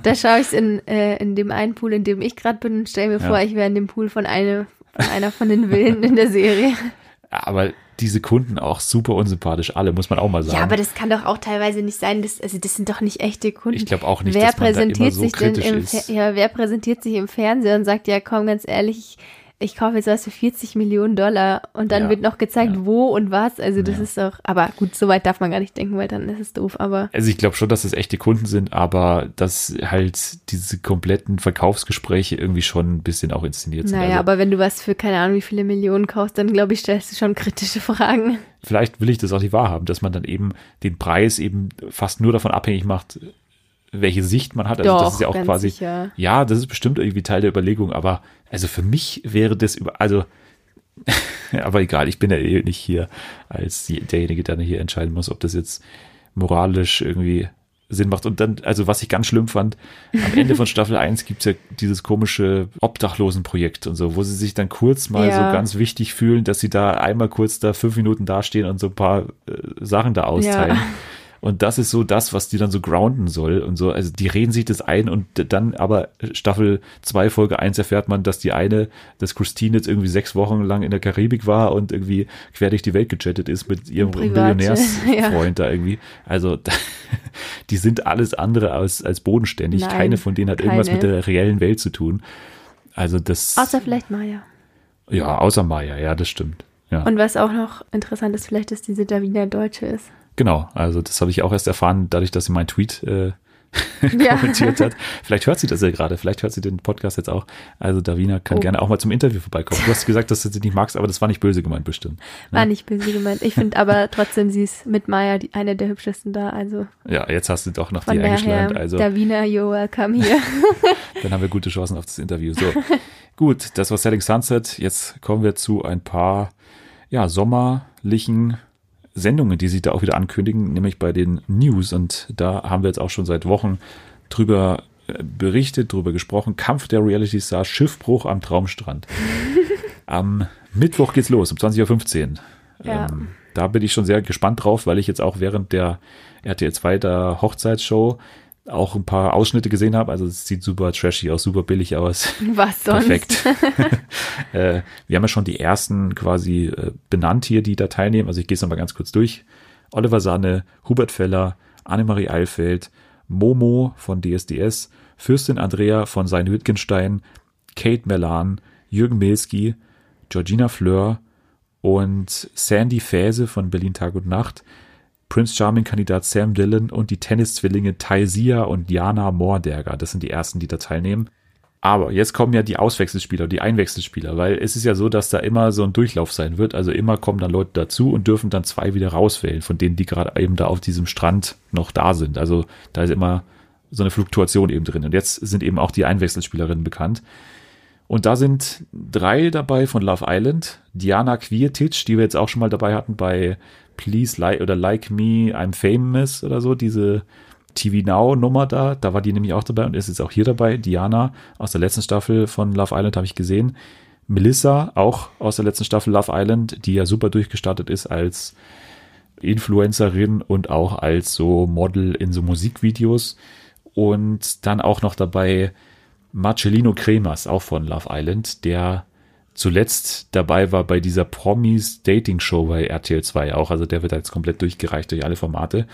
Da schaue ich in, äh, in dem einen Pool, in dem ich gerade bin und stelle mir Ja. vor, ich wäre in dem Pool von, eine, von einer von den Villen in der Serie. Aber diese Kunden auch super unsympathisch, alle, muss man auch mal sagen. Ja, aber das kann doch auch teilweise nicht sein, dass, also das sind doch nicht echte Kunden. Ich glaube auch nicht, wer dass man da präsentiert immer so sich denn kritisch im ist. Ja, wer präsentiert sich im Fernsehen und sagt, ja, komm, ganz ehrlich, ich, ich kaufe jetzt was für 40 Millionen Dollar und dann Ja, wird noch gezeigt, ja. wo und was. Also das Ja. ist doch, aber gut, so weit darf man gar nicht denken, weil dann ist es doof, aber Also ich glaube schon, dass es echte Kunden sind, aber dass halt diese kompletten Verkaufsgespräche irgendwie schon ein bisschen auch inszeniert sind. naja, also aber wenn du was für keine Ahnung wie viele Millionen kaufst, dann glaube ich, stellst du schon kritische Fragen. vielleicht will ich das auch nicht wahrhaben, dass man dann eben den Preis eben fast nur davon abhängig macht, welche Sicht man hat. Also doch, das ist ja auch quasi, sicher. ja, das ist bestimmt irgendwie Teil der Überlegung, aber also für mich wäre das über, also aber egal, ich bin ja eh nicht hier als derjenige, der hier entscheiden muss, ob das jetzt moralisch irgendwie Sinn macht. Und dann, also was ich ganz schlimm fand, am Ende von Staffel 1 gibt's ja dieses komische Obdachlosenprojekt und so, wo sie sich dann kurz mal Ja. so ganz wichtig fühlen, dass sie da einmal kurz da fünf Minuten dastehen und so ein paar äh, Sachen da austeilen. Ja. Und das ist so das, was die dann so grounden soll und so. Also die reden sich das ein und dann aber Staffel 2, Folge 1 erfährt man, dass die eine, dass Christine jetzt irgendwie sechs Wochen lang in der Karibik war und irgendwie quer durch die Welt gechattet ist mit ihrem Privat, Millionärsfreund da irgendwie. Also die sind alles andere als, als bodenständig. Nein, keine von denen hat irgendwas keine. mit der reellen Welt zu tun. Also das, Außer vielleicht Maya. ja, außer Maya, ja, das stimmt. Ja. Und was auch noch interessant ist, vielleicht, dass diese Davina Deutsche ist. Genau, also das habe ich auch erst erfahren, dadurch, dass sie meinen Tweet äh, Ja. kommentiert hat. Vielleicht hört sie das ja gerade, vielleicht hört sie den Podcast jetzt auch. Also Davina kann Oh. gerne auch mal zum Interview vorbeikommen. Du hast gesagt, dass du sie nicht magst, aber das war nicht böse gemeint bestimmt. War nicht böse gemeint. Ich finde aber trotzdem, sie ist mit Maya die, eine der hübschesten da. Also Ja, jetzt hast du doch noch die eingeschleimt. Also Davina, you're welcome hier. dann haben wir gute Chancen auf das Interview. So, gut, das war Selling Sunset. Jetzt kommen wir zu ein paar ja, sommerlichen Sendungen, die sich da auch wieder ankündigen, nämlich bei den News. Und da haben wir jetzt auch schon seit Wochen drüber äh, berichtet, drüber gesprochen. Kampf der Reality Stars, Schiffbruch am Traumstrand. Am Mittwoch geht's los, um 20.15 Uhr. Ja. Ähm, da bin ich schon sehr gespannt drauf, weil ich jetzt auch während der RTL 2 der Hochzeitsshow auch ein paar Ausschnitte gesehen habe. Also es sieht super trashy aus, super billig aus. Was sonst? Perfekt. äh, wir haben ja schon die ersten quasi äh, benannt hier, die da teilnehmen. Also ich gehe es nochmal ganz kurz durch. Oliver Sanne, Hubert Feller, Annemarie Eilfeld, Momo von DSDS, Fürstin Andrea von Sein Wittgenstein, Kate Melan, Jürgen Milski, Georgina Fleur und Sandy Fäse von Berlin Tag und Nacht, Prince Charming-Kandidat Sam Dillon und die Tenniszwillinge Taisia und Jana Morderger. Das sind die ersten, die da teilnehmen. Aber jetzt kommen ja die Auswechselspieler, die Einwechselspieler, weil es ist ja so, dass da immer so ein Durchlauf sein wird. Also immer kommen dann Leute dazu und dürfen dann zwei wieder rauswählen, von denen, die gerade eben da auf diesem Strand noch da sind. Also da ist immer so eine Fluktuation eben drin. Und jetzt sind eben auch die Einwechselspielerinnen bekannt. Und da sind drei dabei von Love Island. Diana Quietic, die wir jetzt auch schon mal dabei hatten bei Please Like oder Like Me, I'm Famous oder so, diese TV Now Nummer da. Da war die nämlich auch dabei und ist jetzt auch hier dabei. Diana aus der letzten Staffel von Love Island habe ich gesehen. Melissa, auch aus der letzten Staffel Love Island, die ja super durchgestartet ist als Influencerin und auch als so Model in so Musikvideos. Und dann auch noch dabei Marcellino Cremas, auch von Love Island, der zuletzt dabei war bei dieser Promis Dating Show bei RTL 2 auch. Also der wird jetzt komplett durchgereicht durch alle Formate.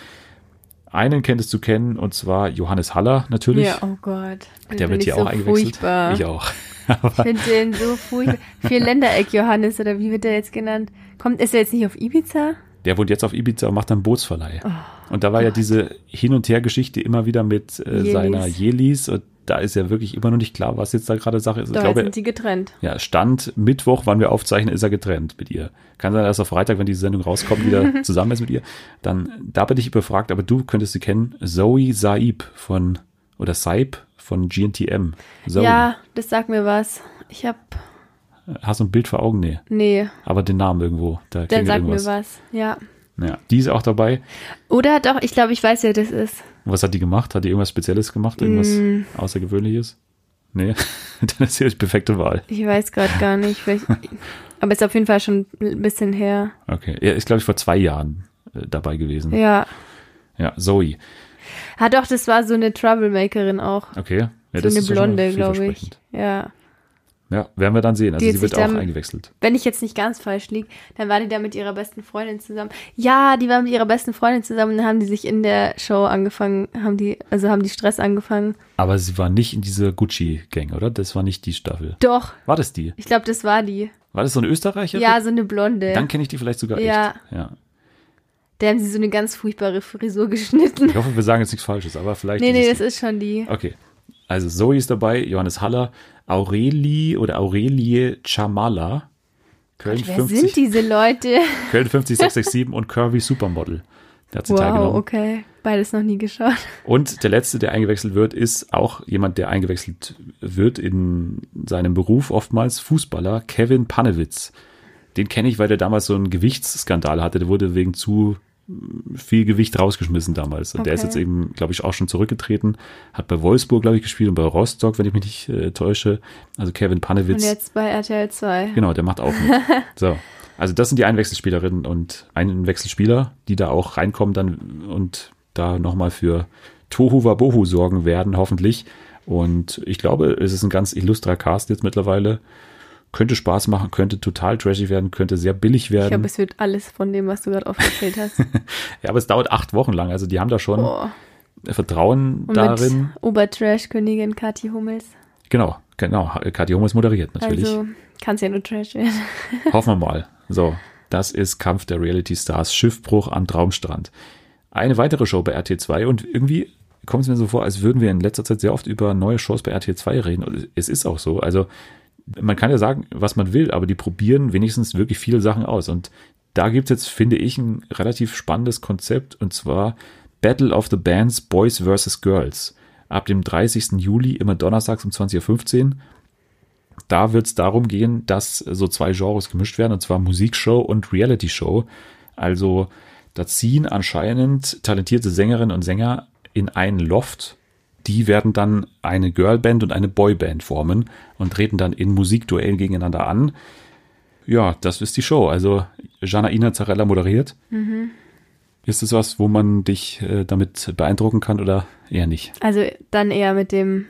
Einen kenntest du kennen und zwar Johannes Haller natürlich. Ja, oh Gott. Der wird hier so auch eingewechselt. Furchtbar. Ich auch. Ich finde den so furchtbar. Vier Ländereck Johannes oder wie wird der jetzt genannt? Kommt, ist er jetzt nicht auf Ibiza? Der wohnt jetzt auf Ibiza und macht dann Bootsverleih. Oh und da war ja diese Hin- und Her-Geschichte immer wieder mit äh, Jelis. seiner Jelis. Und da ist ja wirklich immer noch nicht klar, was jetzt da gerade Sache ist. Ich Doch, glaube, jetzt sind die getrennt. ja, Stand Mittwoch, wann wir aufzeichnen, ist er getrennt mit ihr. Kann sein, dass er Freitag, wenn diese Sendung rauskommt, wieder zusammen ist mit ihr. Dann, da bin ich befragt, aber du könntest sie kennen. Zoe Saib von, oder Saib von GNTM. Zoe. Ja, das sagt mir was. Ich hab, Hast du ein Bild vor Augen? Nee. nee, Aber den Namen irgendwo. Da der klingelt sagt mir irgendwas. was. Ja. Ja, die ist auch dabei. Oder doch, ich glaube, ich weiß, wer das ist. Was hat die gemacht? Hat die irgendwas Spezielles gemacht? Irgendwas Mm. Außergewöhnliches? Nee, dann ist sie die perfekte Wahl. Ich weiß gerade gar nicht. Aber ist auf jeden Fall schon ein bisschen her. Okay. Er ist, glaube ich, vor zwei Jahren äh, dabei gewesen. Ja, Ja. Zoe. Ah, doch, das war so eine Troublemakerin auch. Okay. Ja, so eine Blonde, glaube ich. Ja. Ja, werden wir dann sehen. Also Die sie wird auch dann- eingewechselt. Wenn ich jetzt nicht ganz falsch liege, dann war die da mit ihrer besten Freundin zusammen. Ja, die war mit ihrer besten Freundin zusammen und dann haben die sich in der Show angefangen, haben die, also haben die Stress angefangen. Aber sie war nicht in dieser Gucci-Gang, oder? Das war nicht die Staffel. Doch, War das die? ich glaube, das war die. War das so eine Österreicherin? Ja, so eine Blonde. Dann kenne ich die vielleicht sogar Ja. echt. Ja. Da haben sie so eine ganz furchtbare Frisur geschnitten. Ich hoffe, wir sagen jetzt nichts Falsches, aber vielleicht. Nee, nee, das die. ist schon die. Okay. Also Zoe ist dabei, Johannes Haller, Aurelie oder Aurelie Chamala, Köln Wer 50, sind diese Leute? Köln 50667 und Curvy Supermodel. Der hat sie teilgenommen. Wow, okay. Beides noch nie geschaut. Und der letzte, der eingewechselt wird, ist auch jemand, der eingewechselt wird in seinem Beruf oftmals, Fußballer, Kevin Panewitz. Den kenne ich, weil der damals so einen Gewichtsskandal hatte. Der wurde wegen zu viel Gewicht rausgeschmissen damals. Und der ist Okay. jetzt eben, glaube ich, auch schon zurückgetreten. Hat bei Wolfsburg, glaube ich, gespielt und bei Rostock, wenn ich mich nicht äh, täusche. Also Kevin Und Panewitz. jetzt bei RTL 2. Genau, der macht auch mit. So. Also das sind die Einwechselspielerinnen und Einwechselspieler, die da auch reinkommen dann und da nochmal für Tohu Wabohu sorgen werden, hoffentlich. Und ich glaube, es ist ein ganz illustrer Cast jetzt mittlerweile. Könnte Spaß machen, könnte total trashy werden, könnte sehr billig Ich werden. glaube, es wird alles von dem, was du gerade aufgezählt hast. ja, aber es dauert acht Wochen lang. Also die haben da schon Boah. Vertrauen Und darin. Obertrash-Königin Kathi Hummels. Genau, genau. Kathi Hummels moderiert natürlich. Also kann es ja nur Trash werden. Hoffen wir mal. So, das ist Kampf der Reality Stars, Schiffbruch am Traumstrand. Eine weitere Show bei RTL 2 und irgendwie kommt es mir so vor, als würden wir in letzter Zeit sehr oft über neue Shows bei RTL 2 reden. Und es ist auch so. Also man kann ja sagen, was man will, aber die probieren wenigstens wirklich viele Sachen aus. Und da gibt es jetzt, finde ich, ein relativ spannendes Konzept und zwar Battle of the Bands Boys vs. Girls. Ab dem 30. Juli, immer donnerstags um 20.15 Uhr. Da wird es darum gehen, dass so zwei Genres gemischt werden, und zwar Musikshow und Reality-Show. Also da ziehen anscheinend talentierte Sängerinnen und Sänger in einen Loft. Die werden dann eine Girlband und eine Boyband formen und treten dann in Musikduellen gegeneinander an. Ja, das ist die Show. Also Janaina Zarella moderiert. Ist es was, wo man dich äh, damit beeindrucken kann oder eher nicht? Also dann eher mit dem,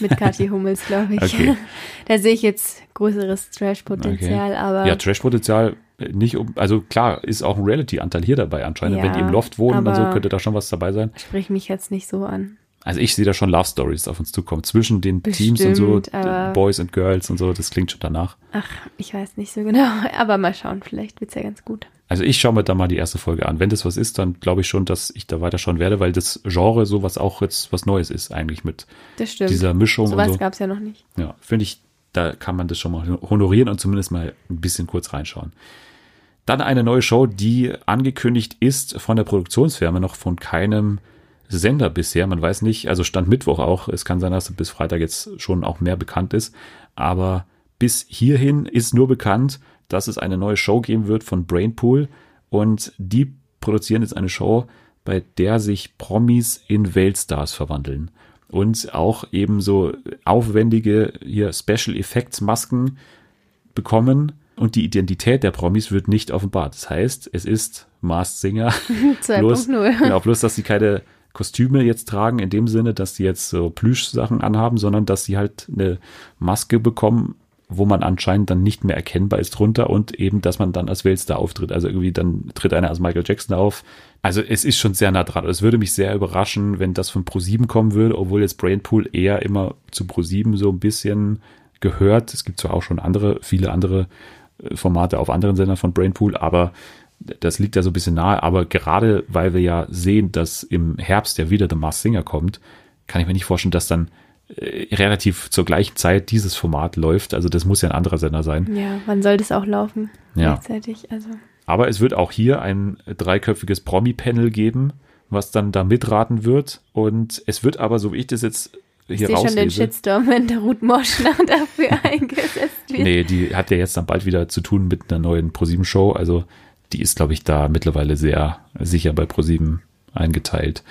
mit Kathi Hummels, glaube ich. Okay. Da sehe ich jetzt größeres Trash-Potenzial, aber Ja, Trash-Potenzial äh, nicht um, also klar, ist auch ein Reality-Anteil hier dabei anscheinend. Ja, Wenn die im Loft wohnen und so, könnte da schon was dabei sein. sprich mich jetzt nicht so an. Also ich sehe da schon Love Stories auf uns zukommen. Zwischen den Teams und so, Bestimmt, Boys und Girls und so, das klingt schon danach. Ach, ich weiß nicht so genau, aber mal schauen, vielleicht wird's ja ganz gut. Also ich schaue mir da mal die erste Folge an. Wenn das was ist, dann glaube ich schon, dass ich da weiterschauen werde, weil das Genre sowas auch jetzt was Neues ist eigentlich mit dieser Mischung Sowas so. gab's ja noch nicht. Ja, finde ich, da kann man das schon mal honorieren und zumindest mal ein bisschen kurz reinschauen. Dann eine neue Show, die angekündigt ist von der Produktionsfirma, noch von keinem Sender bisher. Man weiß nicht, also Stand Mittwoch auch. Es kann sein, dass bis Freitag jetzt schon auch mehr bekannt ist. Aber bis hierhin ist nur bekannt, dass es eine neue Show geben wird von Brainpool. Und die produzieren jetzt eine Show, bei der sich Promis in Weltstars verwandeln. Und auch eben so aufwendige hier Special Effects Masken bekommen. Und die Identität der Promis wird nicht offenbart. Das heißt, es ist Masked Singer. Bloß, 2.0. genau, bloß, dass sie keine Kostüme jetzt tragen, in dem Sinne, dass sie jetzt so Plüschsachen anhaben, sondern dass sie halt eine Maske bekommen, wo man anscheinend dann nicht mehr erkennbar ist drunter und eben, dass man dann als Weltstar auftritt. Also irgendwie dann tritt einer als Michael Jackson auf. Also es ist schon sehr nah dran. Es würde mich sehr überraschen, wenn das von Pro7 kommen würde, obwohl jetzt Brainpool eher immer zu Pro7 so ein bisschen gehört. Es gibt zwar auch schon andere, viele andere äh, Formate auf anderen Sendern von Brainpool, aber das liegt ja so ein bisschen nahe. Aber gerade weil wir ja sehen, dass im Herbst ja wieder The Masked Singer kommt, kann ich mir nicht vorstellen, dass dann äh, relativ zur gleichen Zeit dieses Format läuft. Also das muss ja ein anderer Sender sein. Ja, wann soll das auch laufen? Ja. Gleichzeitig, also. Aber es wird auch hier ein dreiköpfiges Promi-Panel geben, was dann da mitraten wird. Und es wird aber, so wie ich das jetzt Ich hier sehe schon den Shitstorm, wenn der Ruth Moschner dafür eingesetzt wird. nee, die hat ja jetzt dann bald wieder zu tun mit einer neuen ProSieben-Show. Also die ist, glaube ich, da mittlerweile sehr sicher bei ProSieben eingeteilt.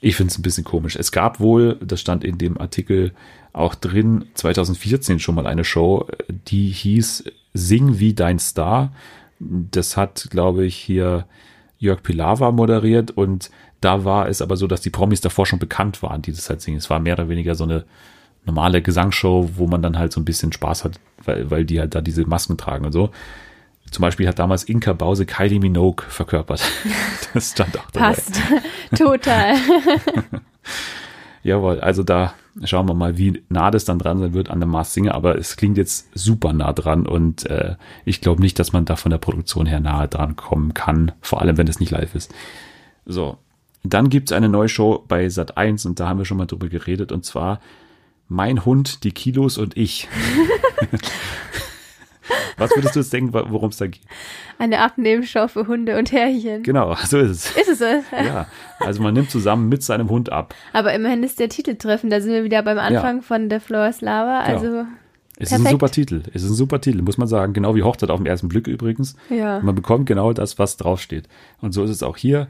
Ich finde es ein bisschen komisch. Es gab wohl, das stand in dem Artikel auch drin, 2014 schon mal eine Show, die hieß Sing wie dein Star. Das hat, glaube ich, hier Jörg Pilawa moderiert und da war es aber so, dass die Promis davor schon bekannt waren, die das halt singen. Es war mehr oder weniger so eine normale Gesangsshow, wo man dann halt so ein bisschen Spaß hat, weil, weil die halt da diese Masken tragen und so. Zum Beispiel hat damals Inka Bause Kylie Minogue verkörpert. Das stand auch dabei. Passt. Total. Jawohl, also da schauen wir mal, wie nah das dann dran sein wird an der Mars Singer, aber es klingt jetzt super nah dran und äh, ich glaube nicht, dass man da von der Produktion her nahe dran kommen kann, vor allem wenn es nicht live ist. So, dann gibt's eine neue Show bei Sat 1 und da haben wir schon mal drüber geredet und zwar Mein Hund, die Kilos und ich. Was würdest du jetzt denken, worum es da geht? Eine Abnehmenshow für Hunde und Herrchen. Genau, so ist es. Ist es so? Ja, also man nimmt zusammen mit seinem Hund ab. Aber immerhin ist der Titel treffend. Da sind wir wieder beim Anfang von The Floor is Lava. Genau. Also Es ist ein super Titel. Es ist ein super Titel, muss man sagen. Genau wie Hochzeit auf den ersten Blick übrigens. Ja. Man bekommt genau das, was draufsteht. Und so ist es auch hier.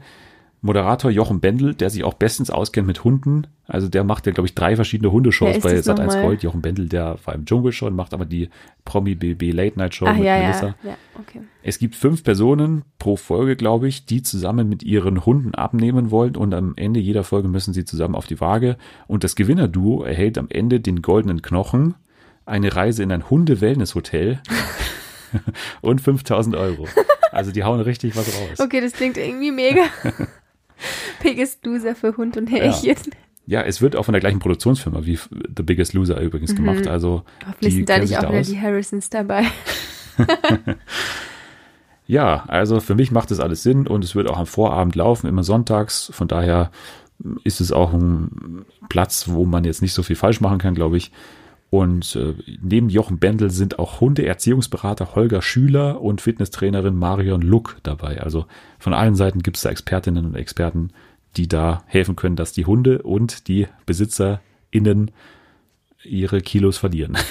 Moderator Jochen Bendel, der sich auch bestens auskennt mit Hunden. Also der macht ja, glaube ich, drei verschiedene Hundeshows bei das Sat1 nochmal? Gold. Jochen Bendel, der war im Dschungel schon, macht aber die Promi BB Late Night Show Ach mit ja, Melissa. ja. Ja, okay. Es gibt fünf Personen pro Folge, glaube ich, die zusammen mit ihren Hunden abnehmen wollen und am Ende jeder Folge müssen sie zusammen auf die Waage und das Gewinnerduo erhält am Ende den goldenen Knochen, eine Reise in ein Hunde-Wellness-Hotel und 5000 Euro. Also die hauen richtig was raus. Okay, das klingt irgendwie mega. Biggest Loser für Hund und Härchen. Ja, es wird auch von der gleichen Produktionsfirma wie The Biggest Loser übrigens gemacht. Also Hoffentlich sind da nicht auch da wieder die Harrisons dabei. Ja, also für mich macht das alles Sinn und es wird auch am Vorabend laufen, immer sonntags. Von daher ist es auch ein Platz, wo man jetzt nicht so viel falsch machen kann, glaube ich. Und äh, neben Jochen Bendel sind auch Hundeerziehungsberater Holger Schüler und Fitnesstrainerin Marion Luck dabei. Also von allen Seiten gibt es da Expertinnen und Experten, die da helfen können, dass die Hunde und die BesitzerInnen ihre Kilos verlieren.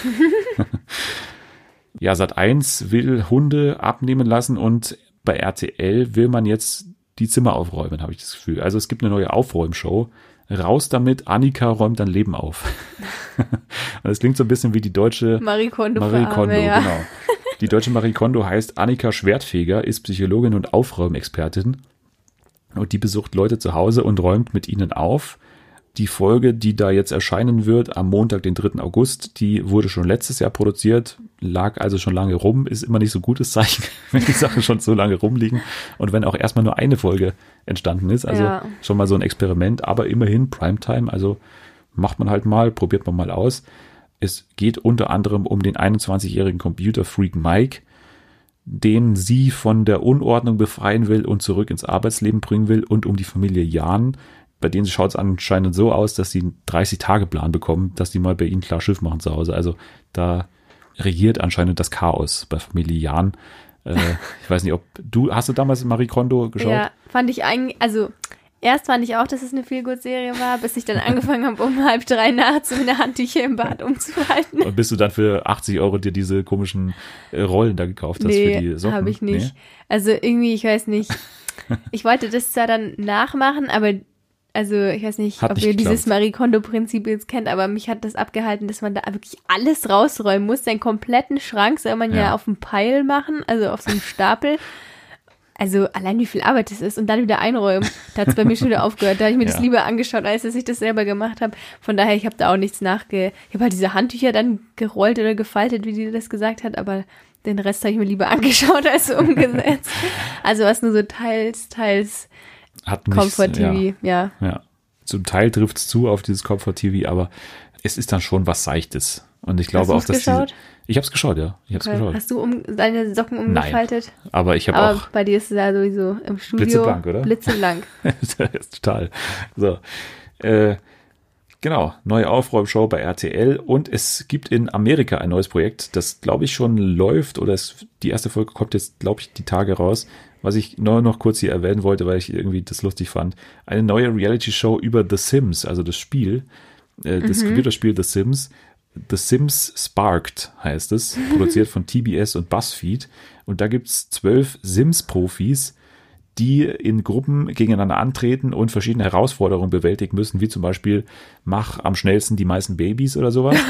Ja, Sat 1 will Hunde abnehmen lassen und bei RTL will man jetzt die Zimmer aufräumen, habe ich das Gefühl. Also es gibt eine neue Aufräumshow. Raus damit, Annika räumt dein Leben auf. und das klingt so ein bisschen wie die deutsche Marie Kondo. Marie Arme, Kondo, ja. genau. Die deutsche Marie Kondo heißt Annika Schwertfeger, ist Psychologin und Aufräumexpertin. Und die besucht Leute zu Hause und räumt mit ihnen auf. Die Folge, die da jetzt erscheinen wird, am Montag, den 3. August, die wurde schon letztes Jahr produziert, lag also schon lange rum, ist immer nicht so gutes Zeichen, wenn die Sachen schon so lange rumliegen und wenn auch erstmal nur eine Folge entstanden ist. Also Ja. schon mal so ein Experiment, aber immerhin Primetime, also macht man halt mal, probiert man mal aus. Es geht unter anderem um den 21-jährigen Computerfreak Mike, den sie von der Unordnung befreien will und zurück ins Arbeitsleben bringen will und um die Familie Jan. Bei denen schaut es anscheinend so aus, dass sie einen 30-Tage-Plan bekommen, dass die mal bei ihnen klar Schiff machen zu Hause. Also da regiert anscheinend das Chaos bei Familie Jan. Äh, ich weiß nicht, ob du, hast du damals Marie Kondo geschaut? Ja, fand ich eigentlich, also erst fand ich auch, dass es eine viel gut Serie war, bis ich dann angefangen habe, um halb drei nachts meine Handtücher im Bad umzuhalten. Und bis du dann für 80 Euro dir diese komischen äh, Rollen da gekauft hast für die Nee, Socken? habe ich nicht. Nee? Also irgendwie, ich weiß nicht. Ich wollte das zwar dann nachmachen, aber also ich weiß nicht, Hat ob nicht ihr dieses geklappt. Marie Kondo-Prinzip jetzt kennt, aber mich hat das abgehalten, dass man da wirklich alles rausräumen muss. Den kompletten Schrank soll man ja, Ja. auf dem Pile machen, also auf so einem Stapel. Also allein wie viel Arbeit das ist und dann wieder einräumen. Da hat es bei mir schon wieder aufgehört. Da habe ich mir das Ja. lieber angeschaut, als dass ich das selber gemacht habe. Von daher, ich habe da auch nichts nachge... Ich habe halt diese Handtücher dann gerollt oder gefaltet, wie die das gesagt hat, aber den Rest habe ich mir lieber angeschaut als umgesetzt. also was nur so teils, teils Hat nicht, Comfort ja. TV, ja. Ja, zum Teil trifft es zu auf dieses Comfort TV, aber es ist dann schon was Seichtes. Und ich glaube Hast auch, dass diese, geschaut? ich habe es geschaut, ja, ich habe es Okay. geschaut. Hast du um, deine Socken umgefaltet? Aber ich habe auch bei dir ist es ja sowieso im Studio Blitzeblank, oder? Blitzeblank. das ist total. So, äh, genau, neue Aufräumshow bei RTL und es gibt in Amerika ein neues Projekt, das glaube ich schon läuft oder es, die erste Folge kommt jetzt, glaube ich, die Tage raus. Was ich nur noch kurz hier erwähnen wollte, weil ich irgendwie das lustig fand. Eine neue Reality-Show über The Sims, also das Spiel, äh, das Computerspiel The Sims. The Sims Sparked heißt es, produziert von TBS und BuzzFeed. Und da gibt's zwölf Sims-Profis, die in Gruppen gegeneinander antreten und verschiedene Herausforderungen bewältigen müssen, wie zum Beispiel mach am schnellsten die meisten Babys oder sowas.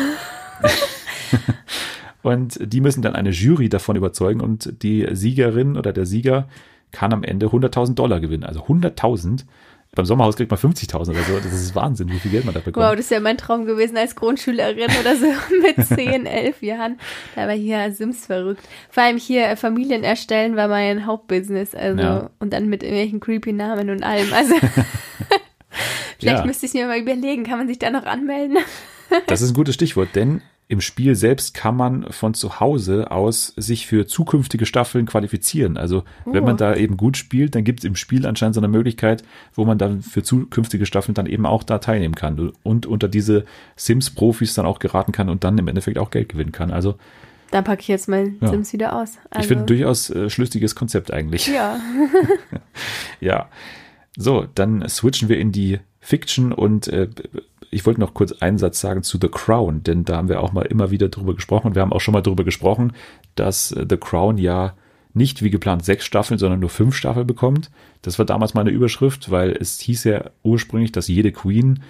und die müssen dann eine Jury davon überzeugen und die Siegerin oder der Sieger kann am Ende 100.000 Dollar gewinnen. Also 100.000 Beim Sommerhaus kriegt man 50.000 oder so. Das ist Wahnsinn, wie viel Geld man da bekommt. Wow, das ist ja mein Traum gewesen als Grundschülerin oder so mit 10, 11 Jahren. Da war hier Sims verrückt. Vor allem hier äh, Familien erstellen war mein Hauptbusiness. Also, Ja. und dann mit irgendwelchen creepy Namen und allem. Also, vielleicht Ja. müsste ich mir mal überlegen, kann man sich da noch anmelden? Das ist ein gutes Stichwort, denn im Spiel selbst kann man von zu Hause aus sich für zukünftige Staffeln qualifizieren. Also wenn Oh. man da eben gut spielt, dann gibt es im Spiel anscheinend so eine Möglichkeit, wo man dann für zukünftige Staffeln dann eben auch da teilnehmen kann und unter diese Sims-Profis dann auch geraten kann und dann im Endeffekt auch Geld gewinnen kann. Also Da packe ich jetzt mein Ja. Sims wieder aus. Also, ich finde ein durchaus äh, schlüssiges Konzept eigentlich. Ja, Ja. So, dann switchen wir in die Fiction und äh, ich wollte noch kurz einen Satz sagen zu The Crown, denn da haben wir auch mal immer wieder drüber gesprochen und wir haben auch schon mal drüber gesprochen, dass äh, The Crown ja nicht wie geplant sechs Staffeln, sondern nur fünf Staffeln bekommt. Das war damals mal eine Überschrift, weil es hieß ja ursprünglich, dass jede Queen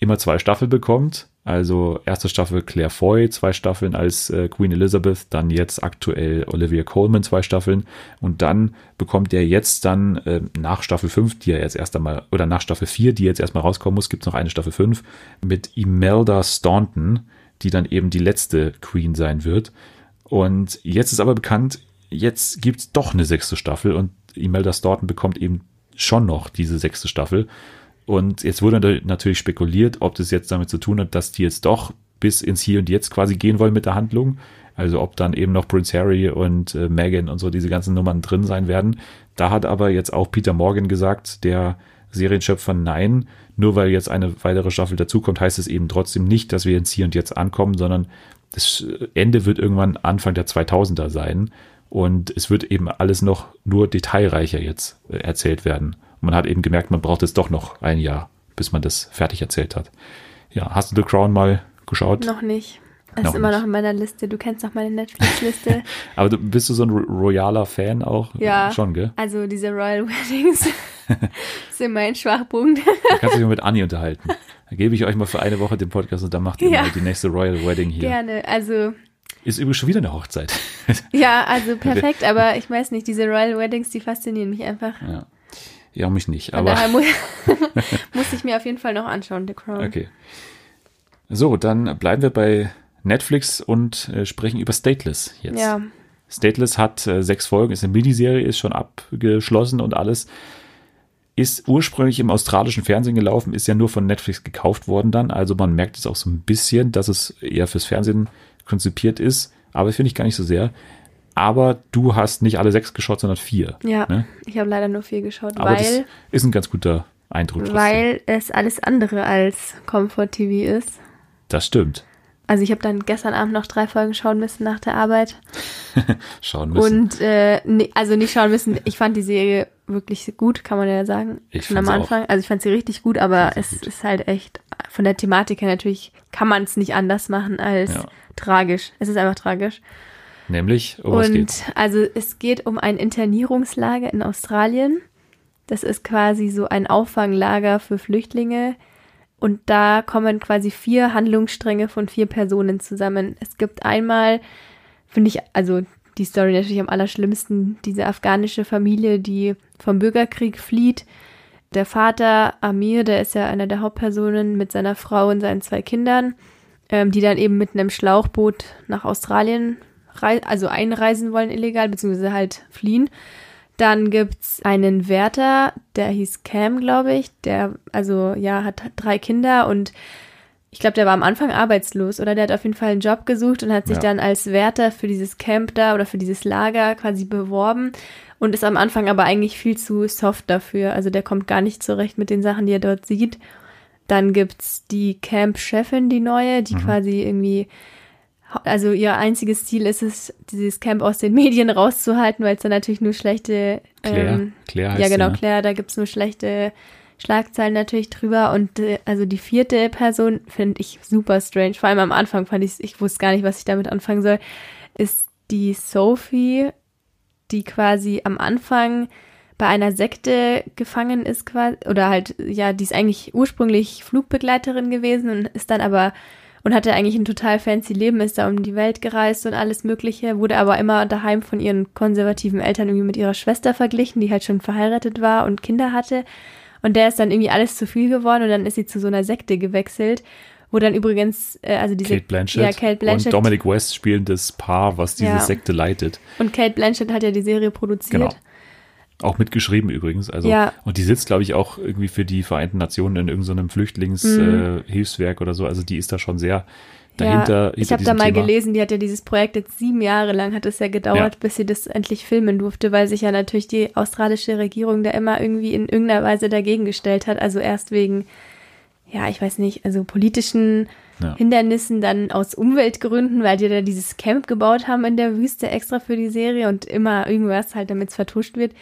immer zwei Staffeln bekommt. Also erste Staffel Claire Foy, zwei Staffeln als äh, Queen Elizabeth, dann jetzt aktuell Olivia Colman, zwei Staffeln. Und dann bekommt er jetzt dann äh, nach Staffel 5, die er jetzt erst einmal, oder nach Staffel 4, die jetzt erstmal rauskommen muss, gibt's noch eine Staffel 5 mit Imelda Staunton, die dann eben die letzte Queen sein wird. Und jetzt ist aber bekannt, jetzt gibt's doch eine sechste Staffel und Imelda Staunton bekommt eben schon noch diese sechste Staffel. Und jetzt wurde natürlich spekuliert, ob das jetzt damit zu tun hat, dass die jetzt doch bis ins Hier und Jetzt quasi gehen wollen mit der Handlung. Also ob dann eben noch Prince Harry und äh, Meghan und so diese ganzen Nummern drin sein werden. Da hat aber jetzt auch Peter Morgan gesagt, der Serienschöpfer, nein, nur weil jetzt eine weitere Staffel dazukommt, heißt es eben trotzdem nicht, dass wir ins Hier und Jetzt ankommen, sondern das Ende wird irgendwann Anfang der 2000er sein. Und es wird eben alles noch nur detailreicher jetzt äh, erzählt werden. Und man hat eben gemerkt, man braucht jetzt doch noch ein Jahr, bis man das fertig erzählt hat. Ja, hast du The Crown mal geschaut? noch nicht. Das Noch ist immer nicht. noch in meiner Liste. Du kennst noch meine Netflix-Liste. Aber du, bist du so ein ro- royaler Fan auch? Ja. Schon, gell? Also diese Royal Weddings sind mein Schwachpunkt. Da kannst du dich mal mit Anni unterhalten. Da gebe ich euch mal für eine Woche den Podcast und dann macht ihr Ja. mal die nächste Royal Wedding hier. Gerne. Also Ist übrigens schon wieder eine Hochzeit. ja, also perfekt. Aber ich weiß nicht, diese Royal Weddings, die faszinieren mich einfach. ja. Ja, mich nicht. Aber daher mu muss ich mir auf jeden Fall noch anschauen, The Crown. Okay. So, dann bleiben wir bei Netflix und äh, sprechen über Stateless jetzt. Ja, Stateless hat äh, sechs Folgen, ist eine Miniserie, ist schon abgeschlossen und alles. Ist ursprünglich im australischen Fernsehen gelaufen, ist ja nur von Netflix gekauft worden dann. Also man merkt es auch so ein bisschen, dass es eher fürs Fernsehen konzipiert ist. Aber finde ich gar nicht so sehr. Aber du hast nicht alle sechs geschaut, sondern vier. ja. Ne? Ich habe leider nur vier geschaut, Aber das weil, ist ein ganz guter Eindruck. trotzdem. weil es alles andere als Comfort TV ist. Das stimmt. Also ich habe dann gestern Abend noch drei Folgen schauen müssen nach der Arbeit. Schauen müssen. Und äh, nee, also nicht schauen müssen. Ich fand die Serie wirklich gut, kann man ja sagen. Ich Schon am sie auch. Anfang. Also ich fand sie richtig gut, aber es gut. ist halt echt von der Thematik her natürlich kann man es nicht anders machen als Ja. tragisch. Es ist einfach tragisch. Nämlich, um was Und geht's? also es geht um ein Internierungslager in Australien. Das ist quasi so ein Auffanglager für Flüchtlinge. Und da kommen quasi vier Handlungsstränge von vier Personen zusammen. Es gibt einmal, finde ich, also die Story natürlich am allerschlimmsten, diese afghanische Familie, die vom Bürgerkrieg flieht. Der Vater Amir, der ist ja einer der Hauptpersonen mit seiner Frau und seinen zwei Kindern, ähm, die dann eben mit einem Schlauchboot nach Australien also einreisen wollen illegal, beziehungsweise halt fliehen. Dann gibt's einen Wärter, der hieß Cam, glaube ich. Der, also ja, hat drei Kinder und ich glaube, der war am Anfang arbeitslos oder der hat auf jeden Fall einen Job gesucht und hat sich Ja. dann als Wärter für dieses Camp da oder für dieses Lager quasi beworben und ist am Anfang aber eigentlich viel zu soft dafür. Also der kommt gar nicht zurecht mit den Sachen, die er dort sieht. Dann gibt's die Camp-Chefin, die neue, die quasi irgendwie, also ihr einziges Ziel ist es, dieses Camp aus den Medien rauszuhalten, weil es dann natürlich nur schlechte, Claire, ähm, Claire heißt ja sie, genau, ne? Claire, da gibt's nur schlechte Schlagzeilen natürlich drüber. Und äh, also die vierte Person finde ich super strange, vor allem am Anfang fand ich, ich wusste gar nicht, was ich damit anfangen soll, ist die Sophie, die quasi am Anfang bei einer Sekte gefangen ist quasi, oder halt, ja, die ist eigentlich ursprünglich Flugbegleiterin gewesen und ist dann aber, und hatte eigentlich ein total fancy Leben, ist da um die Welt gereist und alles Mögliche, wurde aber immer daheim von ihren konservativen Eltern irgendwie mit ihrer Schwester verglichen, die halt schon verheiratet war und Kinder hatte. Und der ist dann irgendwie alles zu viel geworden und dann ist sie zu so einer Sekte gewechselt, wo dann übrigens, äh, also diese Kate Blanchett, ja, Kate Blanchett und Dominic West spielen das Paar, was diese Ja. Sekte leitet. und Kate Blanchett hat ja die Serie produziert. Genau. Auch mitgeschrieben übrigens. Also, Ja. Und die sitzt, glaube ich, auch irgendwie für die Vereinten Nationen in irgendeinem Flüchtlingshilfswerk äh, Hilfswerk oder so. Also die ist da schon sehr dahinter. ja, ich habe da mal Thema. gelesen, die hat ja dieses Projekt jetzt sieben Jahre lang hat es ja gedauert, Ja. bis sie das endlich filmen durfte, weil sich ja natürlich die australische Regierung da immer irgendwie in irgendeiner Weise dagegen gestellt hat. Also erst wegen, ja, ich weiß nicht, also politischen Ja. Hindernissen, dann aus Umweltgründen, weil die da dieses Camp gebaut haben in der Wüste extra für die Serie und immer irgendwas halt, damit es vertuscht wird.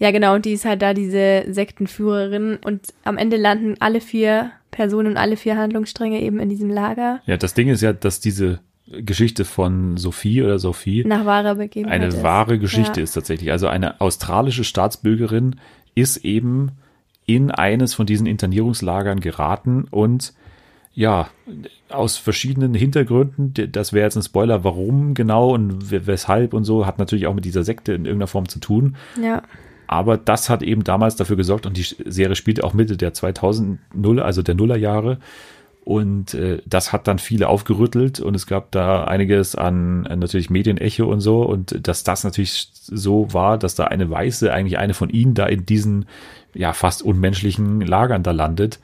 Ja, genau, und die ist halt da diese Sektenführerin und am Ende landen alle vier Personen und alle vier Handlungsstränge eben in diesem Lager Ja, das Ding ist ja, dass diese Geschichte von Sophie oder Sophie nach wahrer Begebenheit eine ist. wahre Geschichte ja. ist tatsächlich. Also eine australische Staatsbürgerin ist eben in eines von diesen Internierungslagern geraten und ja, aus verschiedenen Hintergründen, das wäre jetzt ein Spoiler, warum genau und we- weshalb und so, hat natürlich auch mit dieser Sekte in irgendeiner Form zu tun. Ja, Aber das hat eben damals dafür gesorgt und die Serie spielt auch Mitte der 2000 also der Nullerjahre. Und äh, das hat dann viele aufgerüttelt und es gab da einiges an äh, natürlich Medienecho und so. Und dass das natürlich so war, dass da eine Weiße, eigentlich eine von ihnen, da in diesen ja fast unmenschlichen Lagern da landet,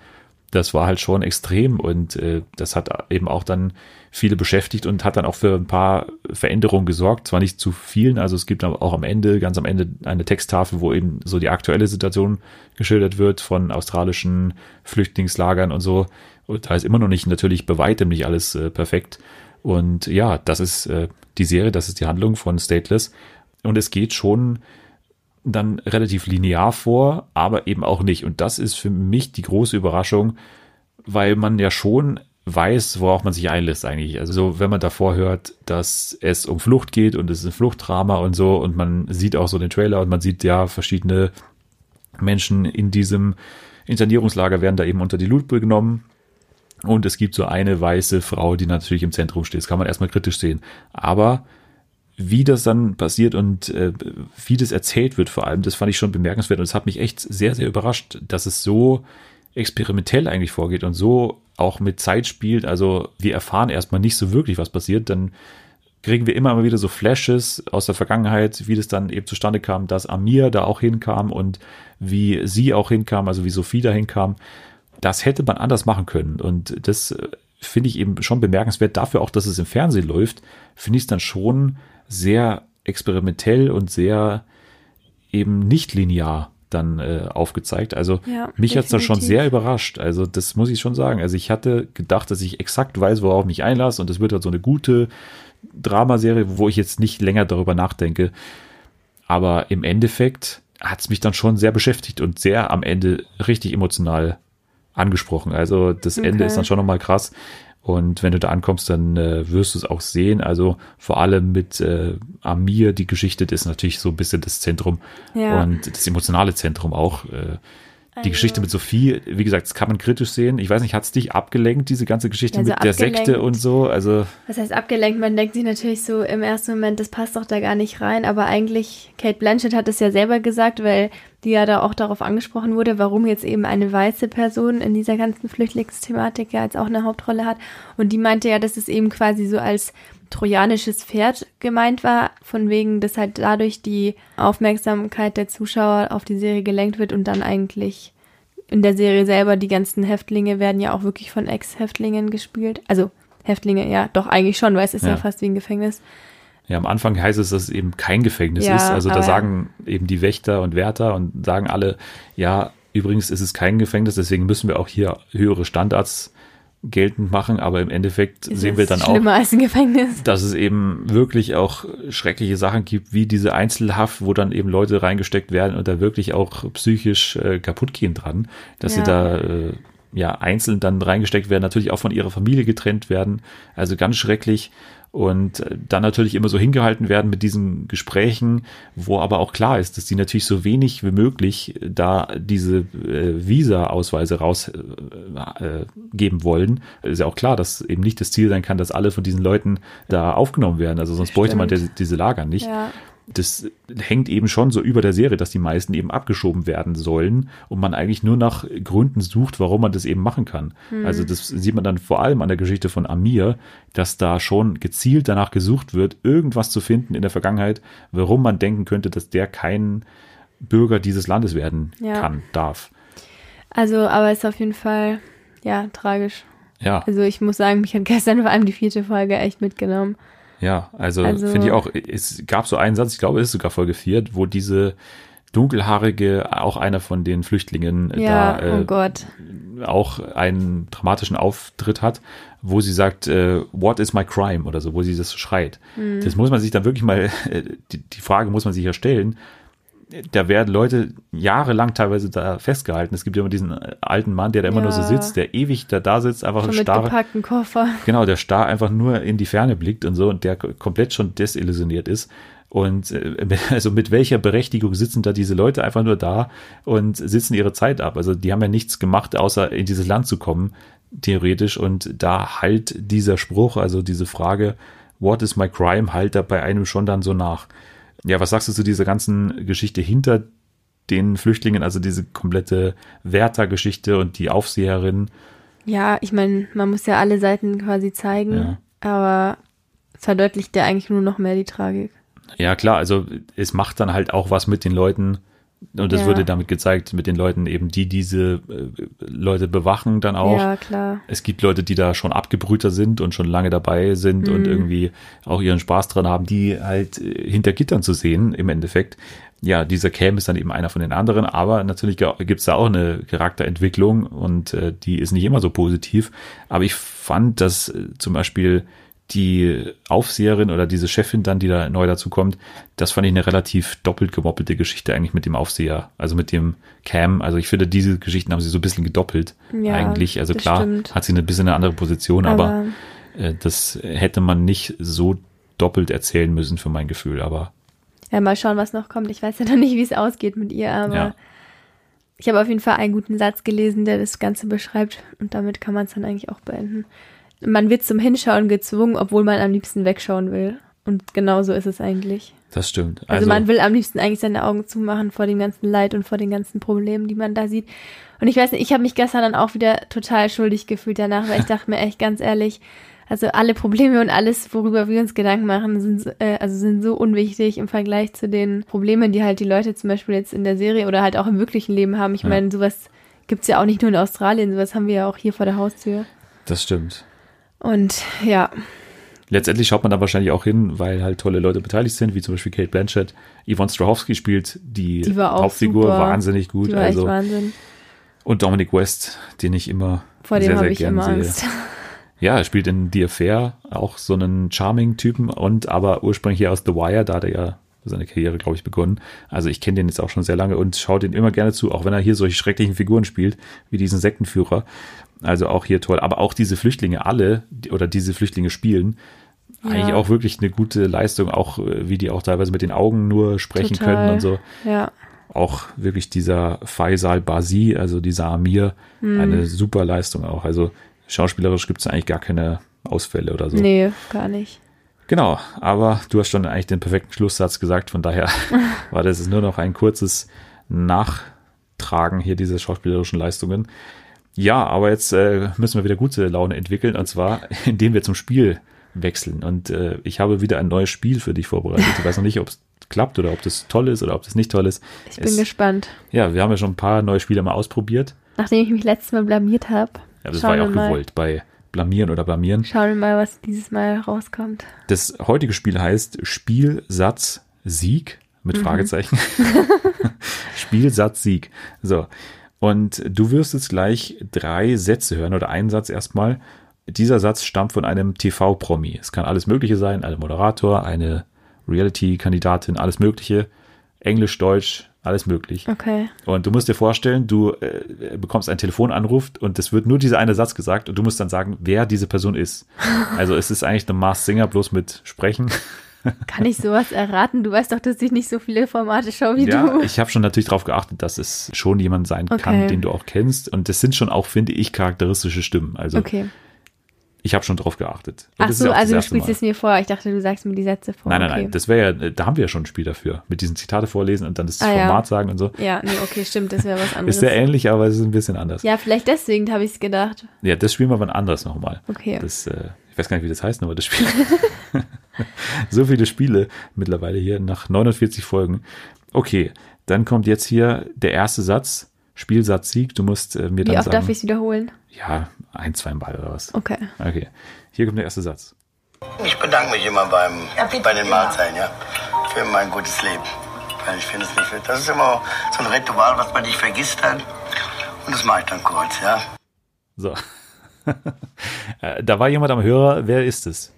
das war halt schon extrem und äh, das hat eben auch dann viele beschäftigt und hat dann auch für ein paar Veränderungen gesorgt. Zwar nicht zu vielen, also es gibt auch am Ende, ganz am Ende eine Texttafel, wo eben so die aktuelle Situation geschildert wird von australischen Flüchtlingslagern und so. Und da ist immer noch nicht natürlich bei weitem nicht alles äh, perfekt. Und ja, das ist äh, die Serie, das ist die Handlung von Stateless. Und es geht schon dann relativ linear vor, aber eben auch nicht. Und das ist für mich die große Überraschung, weil man ja schon weiß, worauf man sich einlässt eigentlich. Also so, wenn man davor hört, dass es um Flucht geht und es ist ein Fluchtdrama und so und man sieht auch so den Trailer und man sieht ja verschiedene Menschen in diesem Internierungslager werden da eben unter die Lupe genommen. Und es gibt so eine weiße Frau, die natürlich im Zentrum steht. Das kann man erstmal kritisch sehen. Aber wie das dann passiert und äh, wie das erzählt wird vor allem, das fand ich schon bemerkenswert und es hat mich echt sehr, sehr überrascht, dass es so experimentell eigentlich vorgeht und so auch mit Zeit spielt. Also wir erfahren erstmal nicht so wirklich, was passiert, dann kriegen wir immer mal wieder so Flashes aus der Vergangenheit, wie das dann eben zustande kam, dass Amir da auch hinkam und wie sie auch hinkam, also wie Sophie da hinkam. Das hätte man anders machen können und das äh, finde ich eben schon bemerkenswert. Dafür auch, dass es im Fernsehen läuft, finde ich es dann schon sehr experimentell und sehr eben nicht linear dann äh, aufgezeigt. Also Ja, mich hat's dann schon definitiv. sehr überrascht. Also das muss ich schon sagen. Also ich hatte gedacht, dass ich exakt weiß, worauf ich mich einlasse und es wird halt so eine gute Dramaserie, wo ich jetzt nicht länger darüber nachdenke. Aber im Endeffekt hat's mich dann schon sehr beschäftigt und sehr am Ende richtig emotional angesprochen. Also das Ende Okay. ist dann schon nochmal krass. Und wenn du da ankommst, dann äh, wirst du es auch sehen. Also vor allem mit äh, Amir, die Geschichte, ist natürlich so ein bisschen das Zentrum Ja. und das emotionale Zentrum auch. Äh, die Also- Geschichte mit Sophie, wie gesagt, das kann man kritisch sehen. Ich weiß nicht, hat's dich abgelenkt, diese ganze Geschichte Also mit der. Sekte und so? Also Was heißt abgelenkt? Man denkt sich natürlich so im ersten Moment, das passt doch da gar nicht rein. Aber eigentlich, Kate Blanchett hat es ja selber gesagt, weil die ja da auch darauf angesprochen wurde, warum jetzt eben eine weiße Person in dieser ganzen Flüchtlingsthematik ja jetzt auch eine Hauptrolle hat. Und die meinte ja, dass es eben quasi so als trojanisches Pferd gemeint war, von wegen, dass halt dadurch die Aufmerksamkeit der Zuschauer auf die Serie gelenkt wird und dann eigentlich in der Serie selber die ganzen Häftlinge werden ja auch wirklich von Ex-Häftlingen gespielt. Also Häftlinge, ja, doch eigentlich schon, weil es ist ja, Ja. fast wie ein Gefängnis. Ja, am Anfang heißt es, dass es eben kein Gefängnis Ja, ist. Also da sagen eben die Wächter und Wärter und sagen alle, ja, übrigens ist es kein Gefängnis, deswegen müssen wir auch hier höhere Standards geltend machen. Aber im Endeffekt Ist sehen wir es dann auch, dass es eben wirklich auch schreckliche Sachen gibt, wie diese Einzelhaft, wo dann eben Leute reingesteckt werden und da wirklich auch psychisch äh, kaputt gehen dran, dass sie Ja. da äh, ja einzeln dann reingesteckt werden, natürlich auch von ihrer Familie getrennt werden. Also ganz schrecklich. Und äh, dann natürlich immer so hingehalten werden mit diesen Gesprächen, wo aber auch klar ist, dass die natürlich so wenig wie möglich da diese äh, Visa-Ausweise rausgeben äh, geben wollen. Ist ja auch klar, dass eben nicht das Ziel sein kann, dass alle von diesen Leuten da aufgenommen werden. Also sonst bräuchte man Stimmt. diese, diese Lager nicht. Ja. Das hängt eben schon so über der Serie, dass die meisten eben abgeschoben werden sollen und man eigentlich nur nach Gründen sucht, warum man das eben machen kann. Also das sieht man dann vor allem an der Geschichte von Amir, dass da schon gezielt danach gesucht wird, irgendwas zu finden in der Vergangenheit, warum man denken könnte, dass der kein Bürger dieses Landes werden Ja. kann, darf. Also, aber ist auf jeden Fall, ja, tragisch. Ja, Also ich muss sagen, mich hat gestern vor allem die vierte Folge echt mitgenommen. Ja, also, Also- finde ich auch, es gab so einen Satz, ich glaube, es ist sogar Folge 4, wo diese dunkelhaarige, auch einer von den Flüchtlingen Ja, da äh, oh auch einen dramatischen Auftritt hat, wo sie sagt, äh, what is my crime oder so, wo sie das schreit. Mhm. Das muss man sich dann wirklich mal, äh, die, die Frage muss man sich ja stellen. Da werden Leute jahrelang teilweise da festgehalten. Es gibt ja immer diesen äh, alten Mann, der da immer nur so Ja. sitzt, der ewig da, da sitzt, einfach Schon ein mit starr, gepackten Koffer. genau, der starr einfach nur in die Ferne blickt und so und der komplett schon desillusioniert ist. Und äh, also mit welcher Berechtigung sitzen da diese Leute einfach nur da und sitzen ihre Zeit ab? Also die haben ja nichts gemacht, außer in dieses Land zu kommen, theoretisch. Und da halt dieser Spruch, also diese Frage, what is my crime, halt da bei einem schon dann so nach. Ja, was sagst du zu dieser ganzen Geschichte hinter den Flüchtlingen, also diese komplette Wärter-Geschichte und die Aufseherin? Ja, ich meine, man muss ja alle Seiten quasi zeigen, Ja. aber es verdeutlicht ja eigentlich nur noch mehr die Tragik. Ja, klar, also es macht dann halt auch was mit den Leuten. Und das Ja. wurde damit gezeigt, mit den Leuten eben, die diese äh, Leute bewachen dann auch. Ja, klar. Es gibt Leute, die da schon abgebrühter sind und schon lange dabei sind und irgendwie auch ihren Spaß dran haben, die halt äh, hinter Gittern zu sehen im Endeffekt. Ja, dieser Cam ist dann eben einer von den anderen, aber natürlich gibt's da auch eine Charakterentwicklung und äh, die ist nicht immer so positiv. Aber ich fand, dass äh, zum Beispiel die Aufseherin oder diese Chefin dann, die da neu dazu kommt, das fand ich eine relativ doppelt gemoppelte Geschichte eigentlich mit dem Aufseher, also mit dem Cam. Also ich finde, diese Geschichten haben sie so ein bisschen gedoppelt Ja, eigentlich. Also klar stimmt. hat sie eine bisschen eine andere Position, aber, Aber äh, das hätte man nicht so doppelt erzählen müssen für mein Gefühl. Aber ja, mal schauen, was noch kommt. Ich weiß ja noch nicht, wie es ausgeht mit ihr, aber Ja. ich habe auf jeden Fall einen guten Satz gelesen, der das Ganze beschreibt und damit kann man es dann eigentlich auch beenden. Man wird zum Hinschauen gezwungen, obwohl man am liebsten wegschauen will. Und genau so ist es eigentlich. das stimmt. Also, man will am liebsten eigentlich seine Augen zumachen vor dem ganzen Leid und vor den ganzen Problemen, die man da sieht. Und ich weiß nicht, ich habe mich gestern dann auch wieder total schuldig gefühlt danach, weil ich dachte mir echt ganz ehrlich, also alle Probleme und alles, worüber wir uns Gedanken machen, sind, so- äh, also sind so unwichtig im Vergleich zu den Problemen, die halt die Leute zum Beispiel jetzt in der Serie oder halt auch im wirklichen Leben haben. Ich Ja. meine, sowas gibt's ja auch nicht nur in Australien, sowas haben wir ja auch hier vor der Haustür. das stimmt. Und ja, Letztendlich schaut man da wahrscheinlich auch hin, weil halt tolle Leute beteiligt sind, wie zum Beispiel Kate Blanchett. Yvonne Strahovski spielt die, Die Hauptfigur super. wahnsinnig gut. die war Also, echt Wahnsinn. und Dominic West, den ich immer Vor dem sehr, habe sehr ich gern immer sehe. Angst. Ja, er spielt in The Affair auch so einen Charming-Typen und aber ursprünglich hier aus The Wire, da hat er ja seine Karriere, glaube ich, begonnen. Also ich kenne den jetzt auch schon sehr lange und schaue den immer gerne zu, auch wenn er hier solche schrecklichen Figuren spielt, wie diesen Sektenführer. Also auch hier toll. Aber auch diese Flüchtlinge alle, oder diese Flüchtlinge spielen, eigentlich auch wirklich eine gute Leistung, auch äh, wie die auch teilweise mit den Augen nur sprechen Total. können und so Ja, auch wirklich dieser Faisal Bazi, also dieser Amir, Hm. eine super Leistung auch. Also schauspielerisch gibt es eigentlich gar keine Ausfälle oder so. nee, gar nicht. Genau, aber du hast schon eigentlich den perfekten Schlusssatz gesagt, von daher war das nur noch ein kurzes Nachtragen hier dieser schauspielerischen Leistungen. Ja, aber jetzt äh, müssen wir wieder gute Laune entwickeln und zwar, indem wir zum Spiel wechseln. Und äh, ich habe wieder ein neues Spiel für dich vorbereitet. Ich weiß noch nicht, ob es klappt oder ob das toll ist oder ob das nicht toll ist. Ich bin Es- gespannt. ja, wir haben ja schon ein paar neue Spiele mal ausprobiert. Nachdem ich mich letztes Mal blamiert habe, Ja, das schauen war ja auch gewollt bei Blamieren oder Blamieren. Schauen wir mal, was dieses Mal rauskommt. Das heutige Spiel heißt Spielsatz Sieg mit Fragezeichen. Spielsatz Sieg. So. Und du wirst jetzt gleich drei Sätze hören oder einen Satz erstmal. Dieser Satz stammt von einem TV-Promi. Es kann alles Mögliche sein, ein Moderator, eine Reality-Kandidatin, alles Mögliche. Englisch, Deutsch, alles möglich. Okay. Und du musst dir vorstellen, du äh, bekommst einen Telefonanruf und es wird nur dieser eine Satz gesagt und du musst dann sagen, wer diese Person ist. Also es ist eigentlich eine Mars Singer bloß mit Sprechen. Kann ich sowas erraten? Du weißt doch, dass ich nicht so viele Formate schaue wie Ja, du. ich habe schon natürlich darauf geachtet, dass es schon jemand sein kann, Okay. den du auch kennst. Und das sind schon auch, finde ich, charakteristische Stimmen. Also Okay. Ich habe schon drauf geachtet. Ach so, ja also du spielst Mal. es mir vor. Ich dachte, du sagst mir die Sätze vor. Nein, nein, okay. nein. Das wäre ja, da haben wir ja schon ein Spiel dafür. Mit diesen Zitate vorlesen und dann das Ah, ja. Format sagen und so. Ja, nee, okay, stimmt, das wäre was anderes. Ist sehr ähnlich, aber es ist ein bisschen anders. Ja, ja, vielleicht deswegen habe ich es gedacht. das spielen wir wann anders nochmal. Okay. Das, äh, ich weiß gar nicht, wie das heißt, aber das Spiel. so viele Spiele mittlerweile hier nach 49 Folgen. Okay, dann kommt jetzt hier der erste Satz. Spielsatz Sieg. Du musst äh, mir Wie dann oft sagen. darf ich es wiederholen? ja, ein, zwei Mal oder was. Okay. Okay. Hier kommt der erste Satz. Ich bedanke mich immer beim, bei den Mahlzeiten, ja, für mein gutes Leben. Weil ich finde es nicht, das ist immer so ein Ritual, was man nicht vergisst hat. Und das mache ich dann kurz, ja. So. Äh, da war jemand am Hörer. Wer ist es?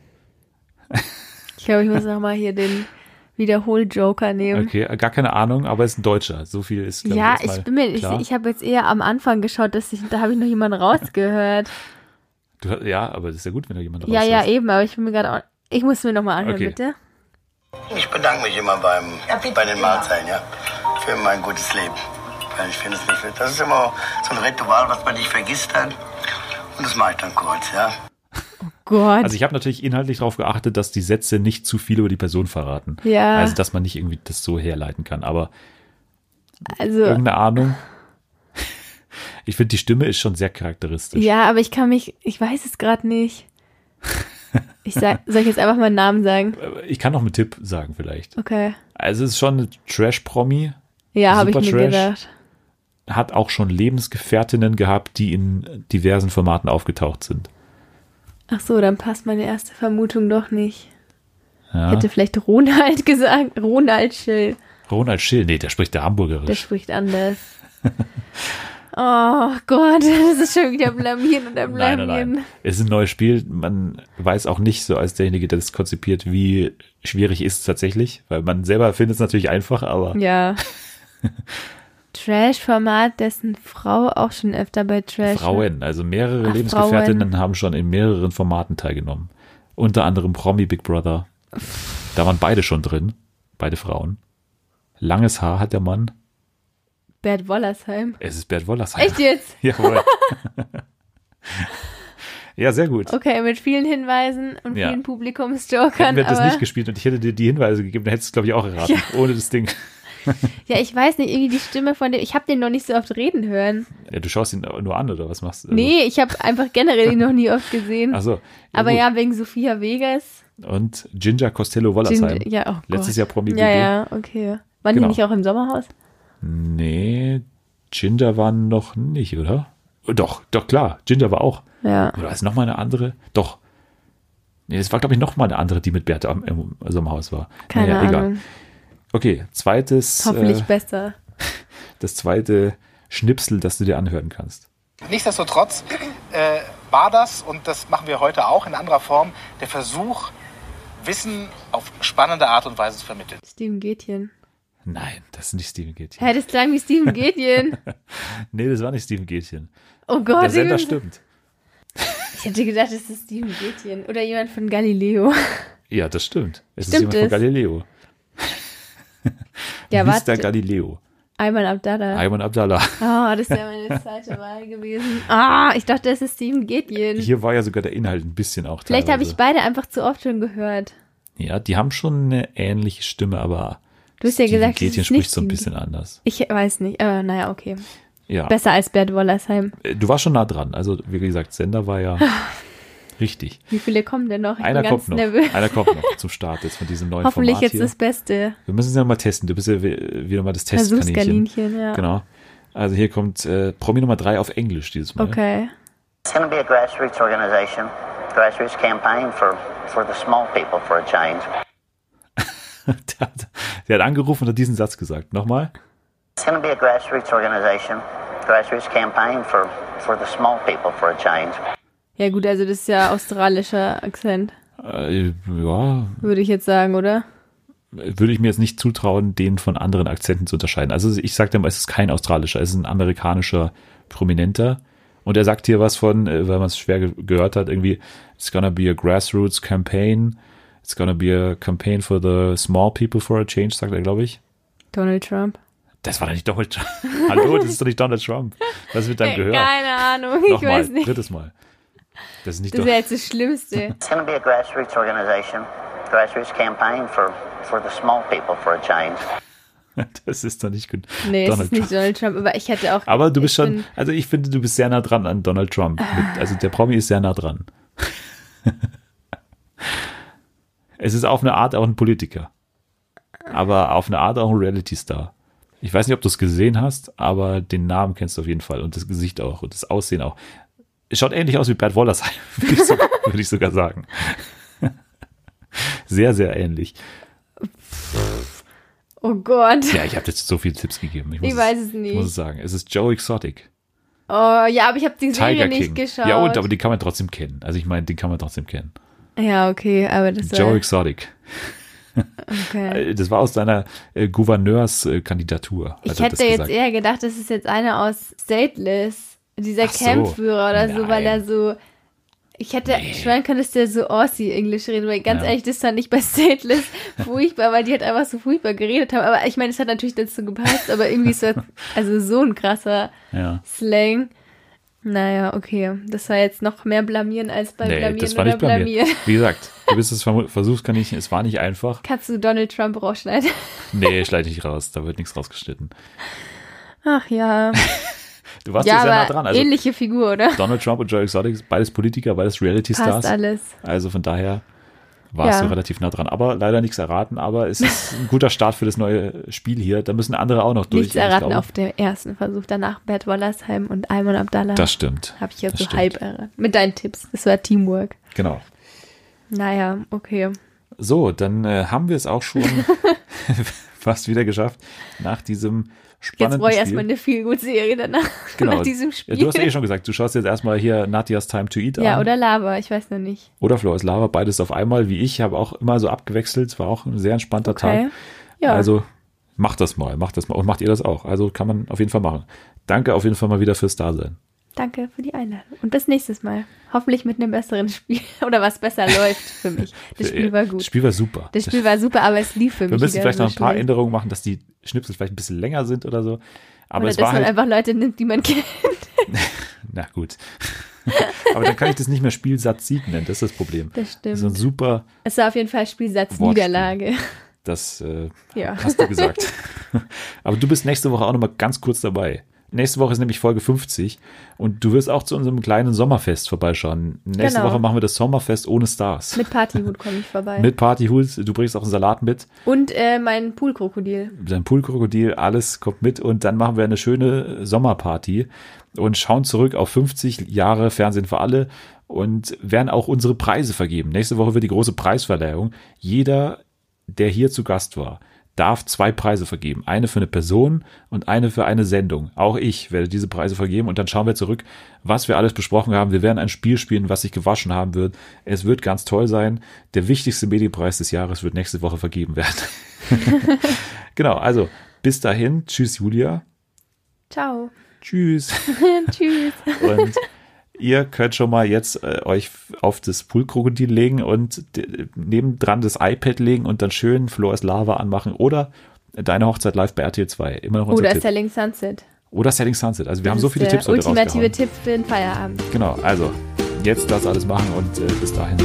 Ich glaube, ich muss noch mal hier den Wiederhol-Joker nehmen. Okay, äh, gar keine Ahnung, aber es ist ein Deutscher. So viel ist, glaube ja, ich, ich bin mir, ich, klar. ich habe jetzt eher am Anfang geschaut, dass ich, da habe ich noch jemanden rausgehört. Du, ja, aber das ist ja gut, wenn da jemand ja, ja, rauslässt. eben, aber ich bin mir gerade auch, ich muss mir noch mal anhören, Okay. bitte. Ich bedanke mich immer beim, bei den Mahlzeiten, ja, für mein gutes Leben. Weil ich finde es nicht, das ist immer so ein Ritual, was man nicht vergisst hat. Und das mache ich dann kurz, ja. Gott. Also ich habe natürlich inhaltlich darauf geachtet, dass die Sätze nicht zu viel über die Person verraten. Ja. Also dass man nicht irgendwie das so herleiten kann. Aber also, irgendeine Ahnung. Ich finde, die Stimme ist schon sehr charakteristisch. ja, aber ich kann mich, ich weiß es gerade nicht. Ich sag, soll ich jetzt einfach meinen Namen sagen? Ich kann noch einen Tipp sagen vielleicht. Okay. Also es ist schon eine Trash-Promi, Ja, habe ich Super mir Trash. gedacht. hat auch schon Lebensgefährtinnen gehabt, die in diversen Formaten aufgetaucht sind. Ach so, dann passt meine erste Vermutung doch nicht. Ja. Hätte vielleicht Ronald gesagt. Ronald Schill. Ronald Schill, nee, der spricht der Der Hamburgerisch. spricht anders. Oh Gott, das ist schon wieder blamieren und Nein, blamieren. nein, nein. Es ist ein neues Spiel. Man weiß auch nicht so als derjenige, der das konzipiert, wie schwierig ist es tatsächlich, weil man selber findet es natürlich einfach, aber Ja. Trash-Format, dessen Frau auch schon öfter bei Trash. Frauen, also mehrere Ach, Lebensgefährtinnen haben schon in mehreren Formaten teilgenommen. Unter anderem Promi Big Brother. Da waren beide schon drin, beide Frauen. Langes Haar hat der Mann. Bert Wollersheim. Es ist Bert Wollersheim. Echt jetzt? Jawohl. ja, sehr gut. Okay, mit vielen Hinweisen und Ja. vielen Hätten Publikumsjokern. wir das nicht gespielt und ich hätte dir die Hinweise gegeben, dann hättest du es, glaube ich, auch erraten. Ohne das Ding. Ja, ich weiß nicht, irgendwie die Stimme von dem. Ich habe den noch nicht so oft reden hören. Ja, du schaust ihn nur an, oder was machst du? Nee, ich habe einfach generell ihn noch nie oft gesehen. Also, aber gut. ja, wegen Sophia Vegas. Und Ginger Costello Wollersheim. Ginger- ja, oh Letztes. Jahr Promi Ja, BG. ja, okay. Waren Genau. die nicht auch im Sommerhaus? Nee, Ginger war noch nicht, oder? Oh, Doch, doch, klar. Ginger war auch. Ja. Oder ist noch mal eine andere? Doch. Nee, es war, glaube ich, noch mal eine andere, die mit Bertha im Sommerhaus war. Keine naja, Ahnung. Okay, zweites, Hoffentlich äh, besser. das zweite Schnipsel, das du dir anhören kannst. Nichtsdestotrotz äh, war das, und das machen wir heute auch in anderer Form, der Versuch, Wissen auf spannende Art und Weise zu vermitteln. Steven Gätjen. Nein, das ist nicht Steven Gätchen. Hä, das klang wie Steven Gätjen. Nee, das war nicht Steven Gätchen. Oh Gott. Der Sender stimmt. Ich hätte gedacht, es ist Steven Gätjen. Oder jemand von Galileo. Ja, das stimmt. Es ist Stimmt jemand von es? Galileo. Ja, Mr. warte. Galileo. Ayman Abdallah. Ayman Abdallah. Ah, das wäre meine zweite Wahl gewesen. Ah, ich dachte, es ist Steven Gätjen. Hier war ja sogar der Inhalt ein bisschen auch Vielleicht habe ich beide einfach zu oft schon gehört. Ja, die haben schon eine ähnliche Stimme, aber Du hast ja Steven gesagt, nicht spricht so ein bisschen anders. Ich weiß nicht, aber naja, okay. Ja. Besser als Bert Wollersheim. Äh, Du warst schon nah dran. Also, wie gesagt, Sender war ja richtig. Wie viele kommen denn noch? Ich Einer bin ganz kommt noch. nervös. Einer kommt noch zum Start jetzt von diesem neuen Hoffentlich Format jetzt hier. das Beste. Wir müssen es ja mal testen. Du bist ja wie- wieder mal das Testkaninchen. Ja. Genau. Also hier kommt äh, Promi Nummer drei auf Englisch dieses Mal. Okay. It's going to be a grassroots organization, grassroots campaign for, for the small people for a change. der, hat, der hat angerufen und hat diesen Satz gesagt. Nochmal. It's going to be a grassroots organization, grassroots campaign for, for the small people for a change. Ja gut, also das ist ja australischer Akzent, Äh, ja, würde ich jetzt sagen, oder? würde ich mir jetzt nicht zutrauen, den von anderen Akzenten zu unterscheiden. Also ich sage dir mal, es ist kein australischer, es ist ein amerikanischer Prominenter. Und er sagt hier was von, äh, weil man es schwer ge gehört hat, irgendwie, it's gonna be a grassroots campaign, it's gonna be a campaign for the small people for a change, sagt er, glaube ich. Donald Trump. Das war doch nicht Donald Trump. Hallo, das ist doch nicht Donald Trump. Was wird dann gehört? Keine Ahnung, ich Nochmal, weiß nicht. drittes Mal. Das ist nicht Das doch, wäre jetzt das Schlimmste. It's going to be a grassroots organization, grassroots campaign for, for the small people for a change. das ist doch nicht gut. Nee, es Donald ist nicht Trump. Donald Trump, aber ich hätte auch. Aber du bist schon, also ich finde, du bist sehr nah dran an Donald Trump. Mit, also der Promi ist sehr nah dran. es ist auf eine Art auch ein Politiker. Aber auf eine Art auch ein Reality-Star. Ich weiß nicht, ob du es gesehen hast, aber den Namen kennst du auf jeden Fall und das Gesicht auch und das Aussehen auch. Es schaut ähnlich aus wie Bert Wollersheim, würde ich, sogar, würde ich sogar sagen. Sehr, sehr ähnlich. Oh Gott. Ja, ich habe jetzt so viele Tipps gegeben. Ich, muss Ich weiß es Ich nicht. muss es sagen. Es ist Joe Exotic. Oh, ja, aber ich habe die Serie Tiger nicht King. geschaut. Ja, und aber die kann man trotzdem kennen. Also ich meine, den kann man trotzdem kennen. Ja, okay, aber das Joe war. Exotic. Okay. Äh, Das war aus seiner äh, Gouverneurskandidatur. hat Ich das hätte jetzt gesagt. eher gedacht, das ist jetzt einer aus Stateless, dieser so. Campführer oder so, weil er Nein. so. Ich hätte schwören können, dass der so Aussie-Englisch redet, weil ganz Ja. ehrlich, das fand ich bei Stateless furchtbar, weil die halt einfach so furchtbar geredet haben. Aber ich meine, es hat natürlich dazu gepasst, aber irgendwie ist das, also so ein krasser Ja. Slang. Naja, okay. Das war jetzt noch mehr blamieren als bei Nee, blamieren das war oder nicht blamiert. blamieren. Wie gesagt, du bist es vermu- Versuchskaninchen. Es war nicht einfach. Kannst du Donald Trump rausschneiden? Nee, schneide ich nicht raus. Da wird nichts rausgeschnitten. Ach ja. Du warst ja, sehr nah dran. Also ähnliche Figur, oder? Donald Trump und Joe Exotic, beides Politiker, beides Reality-Stars. alles. Also von daher warst Ja. du relativ nah dran. Aber leider nichts erraten. Aber es ist ein guter Start für das neue Spiel hier. Da müssen andere auch noch durch. Nichts erraten auf dem ersten Versuch. Danach Bert Wollersheim und Ayman Abdallah. Das stimmt. Habe ich jetzt so stimmt. halb erraten. Mit deinen Tipps. Das war Teamwork. Genau. Naja, okay. So, dann äh, haben wir es auch schon fast wieder geschafft nach diesem Jetzt spannenden brauche ich Spiel. erstmal eine viel gute Serie danach. genau. Nach diesem Spiel. Ja, du hast ja eh schon gesagt, du schaust jetzt erstmal hier Nadias Time to Eat Ja, an. oder Lava, ich weiß noch nicht. Oder Flores Lava, beides auf einmal, wie ich, habe auch immer so abgewechselt. Es war auch ein sehr entspannter Okay. Tag. Ja. Also macht das mal, macht das mal. Und macht ihr das auch. Also kann man auf jeden Fall machen. Danke auf jeden Fall mal wieder fürs Dasein. Danke für die Einladung. Und bis nächstes Mal. Hoffentlich mit einem besseren Spiel. Oder was besser läuft für mich. Das Spiel war Das gut. Spiel war super. Das Spiel war super, aber es lief für wir mich müssen wieder vielleicht noch ein paar. Änderungen machen, dass die Schnipsel vielleicht ein bisschen länger sind oder so. Aber Oder es dass war man halt, einfach Leute nimmt, die man kennt. na gut. Aber dann kann ich das nicht mehr Spielsatz Sieg nennen, das ist das Problem. Das stimmt. So ein super, Es war auf jeden Fall Spielsatz. Niederlage. das äh, Ja. hast du gesagt. Aber du bist nächste Woche auch noch mal ganz kurz dabei. Nächste Woche ist nämlich Folge 50 und du wirst auch zu unserem kleinen Sommerfest vorbeischauen. Nächste Genau. Woche machen wir das Sommerfest ohne Stars. Mit Partyhut komme ich vorbei. Mit Partyhut, du bringst auch einen Salat mit, Und äh, mein Poolkrokodil. dein Poolkrokodil, alles kommt mit und dann machen wir eine schöne Sommerparty und schauen zurück auf 50 Jahre Fernsehen für alle und werden auch unsere Preise vergeben. Nächste Woche wird die große Preisverleihung. Jeder, der hier zu Gast war, darf zwei Preise vergeben. Eine für eine Person und eine für eine Sendung. Auch ich werde diese Preise vergeben und dann schauen wir zurück, was wir alles besprochen haben. Wir werden ein Spiel spielen, was sich gewaschen haben wird. Es wird ganz toll sein. Der wichtigste Medienpreis des Jahres wird nächste Woche vergeben werden. genau, also bis dahin. Tschüss, Julia. Ciao. Tschüss. Tschüss. Und ihr könnt schon mal jetzt äh, euch auf das Poolkrokodil legen und nebendran das iPad legen und dann schön Flores Lava anmachen oder deine Hochzeit live bei RTL 2. Immer noch Oder Tipp. Selling Sunset. Oder Setting Sunset. Also wir haben Das so ist viele Tipps heute Ultimative. Tipp für den Feierabend. Genau, also jetzt das alles machen und äh, bis dahin.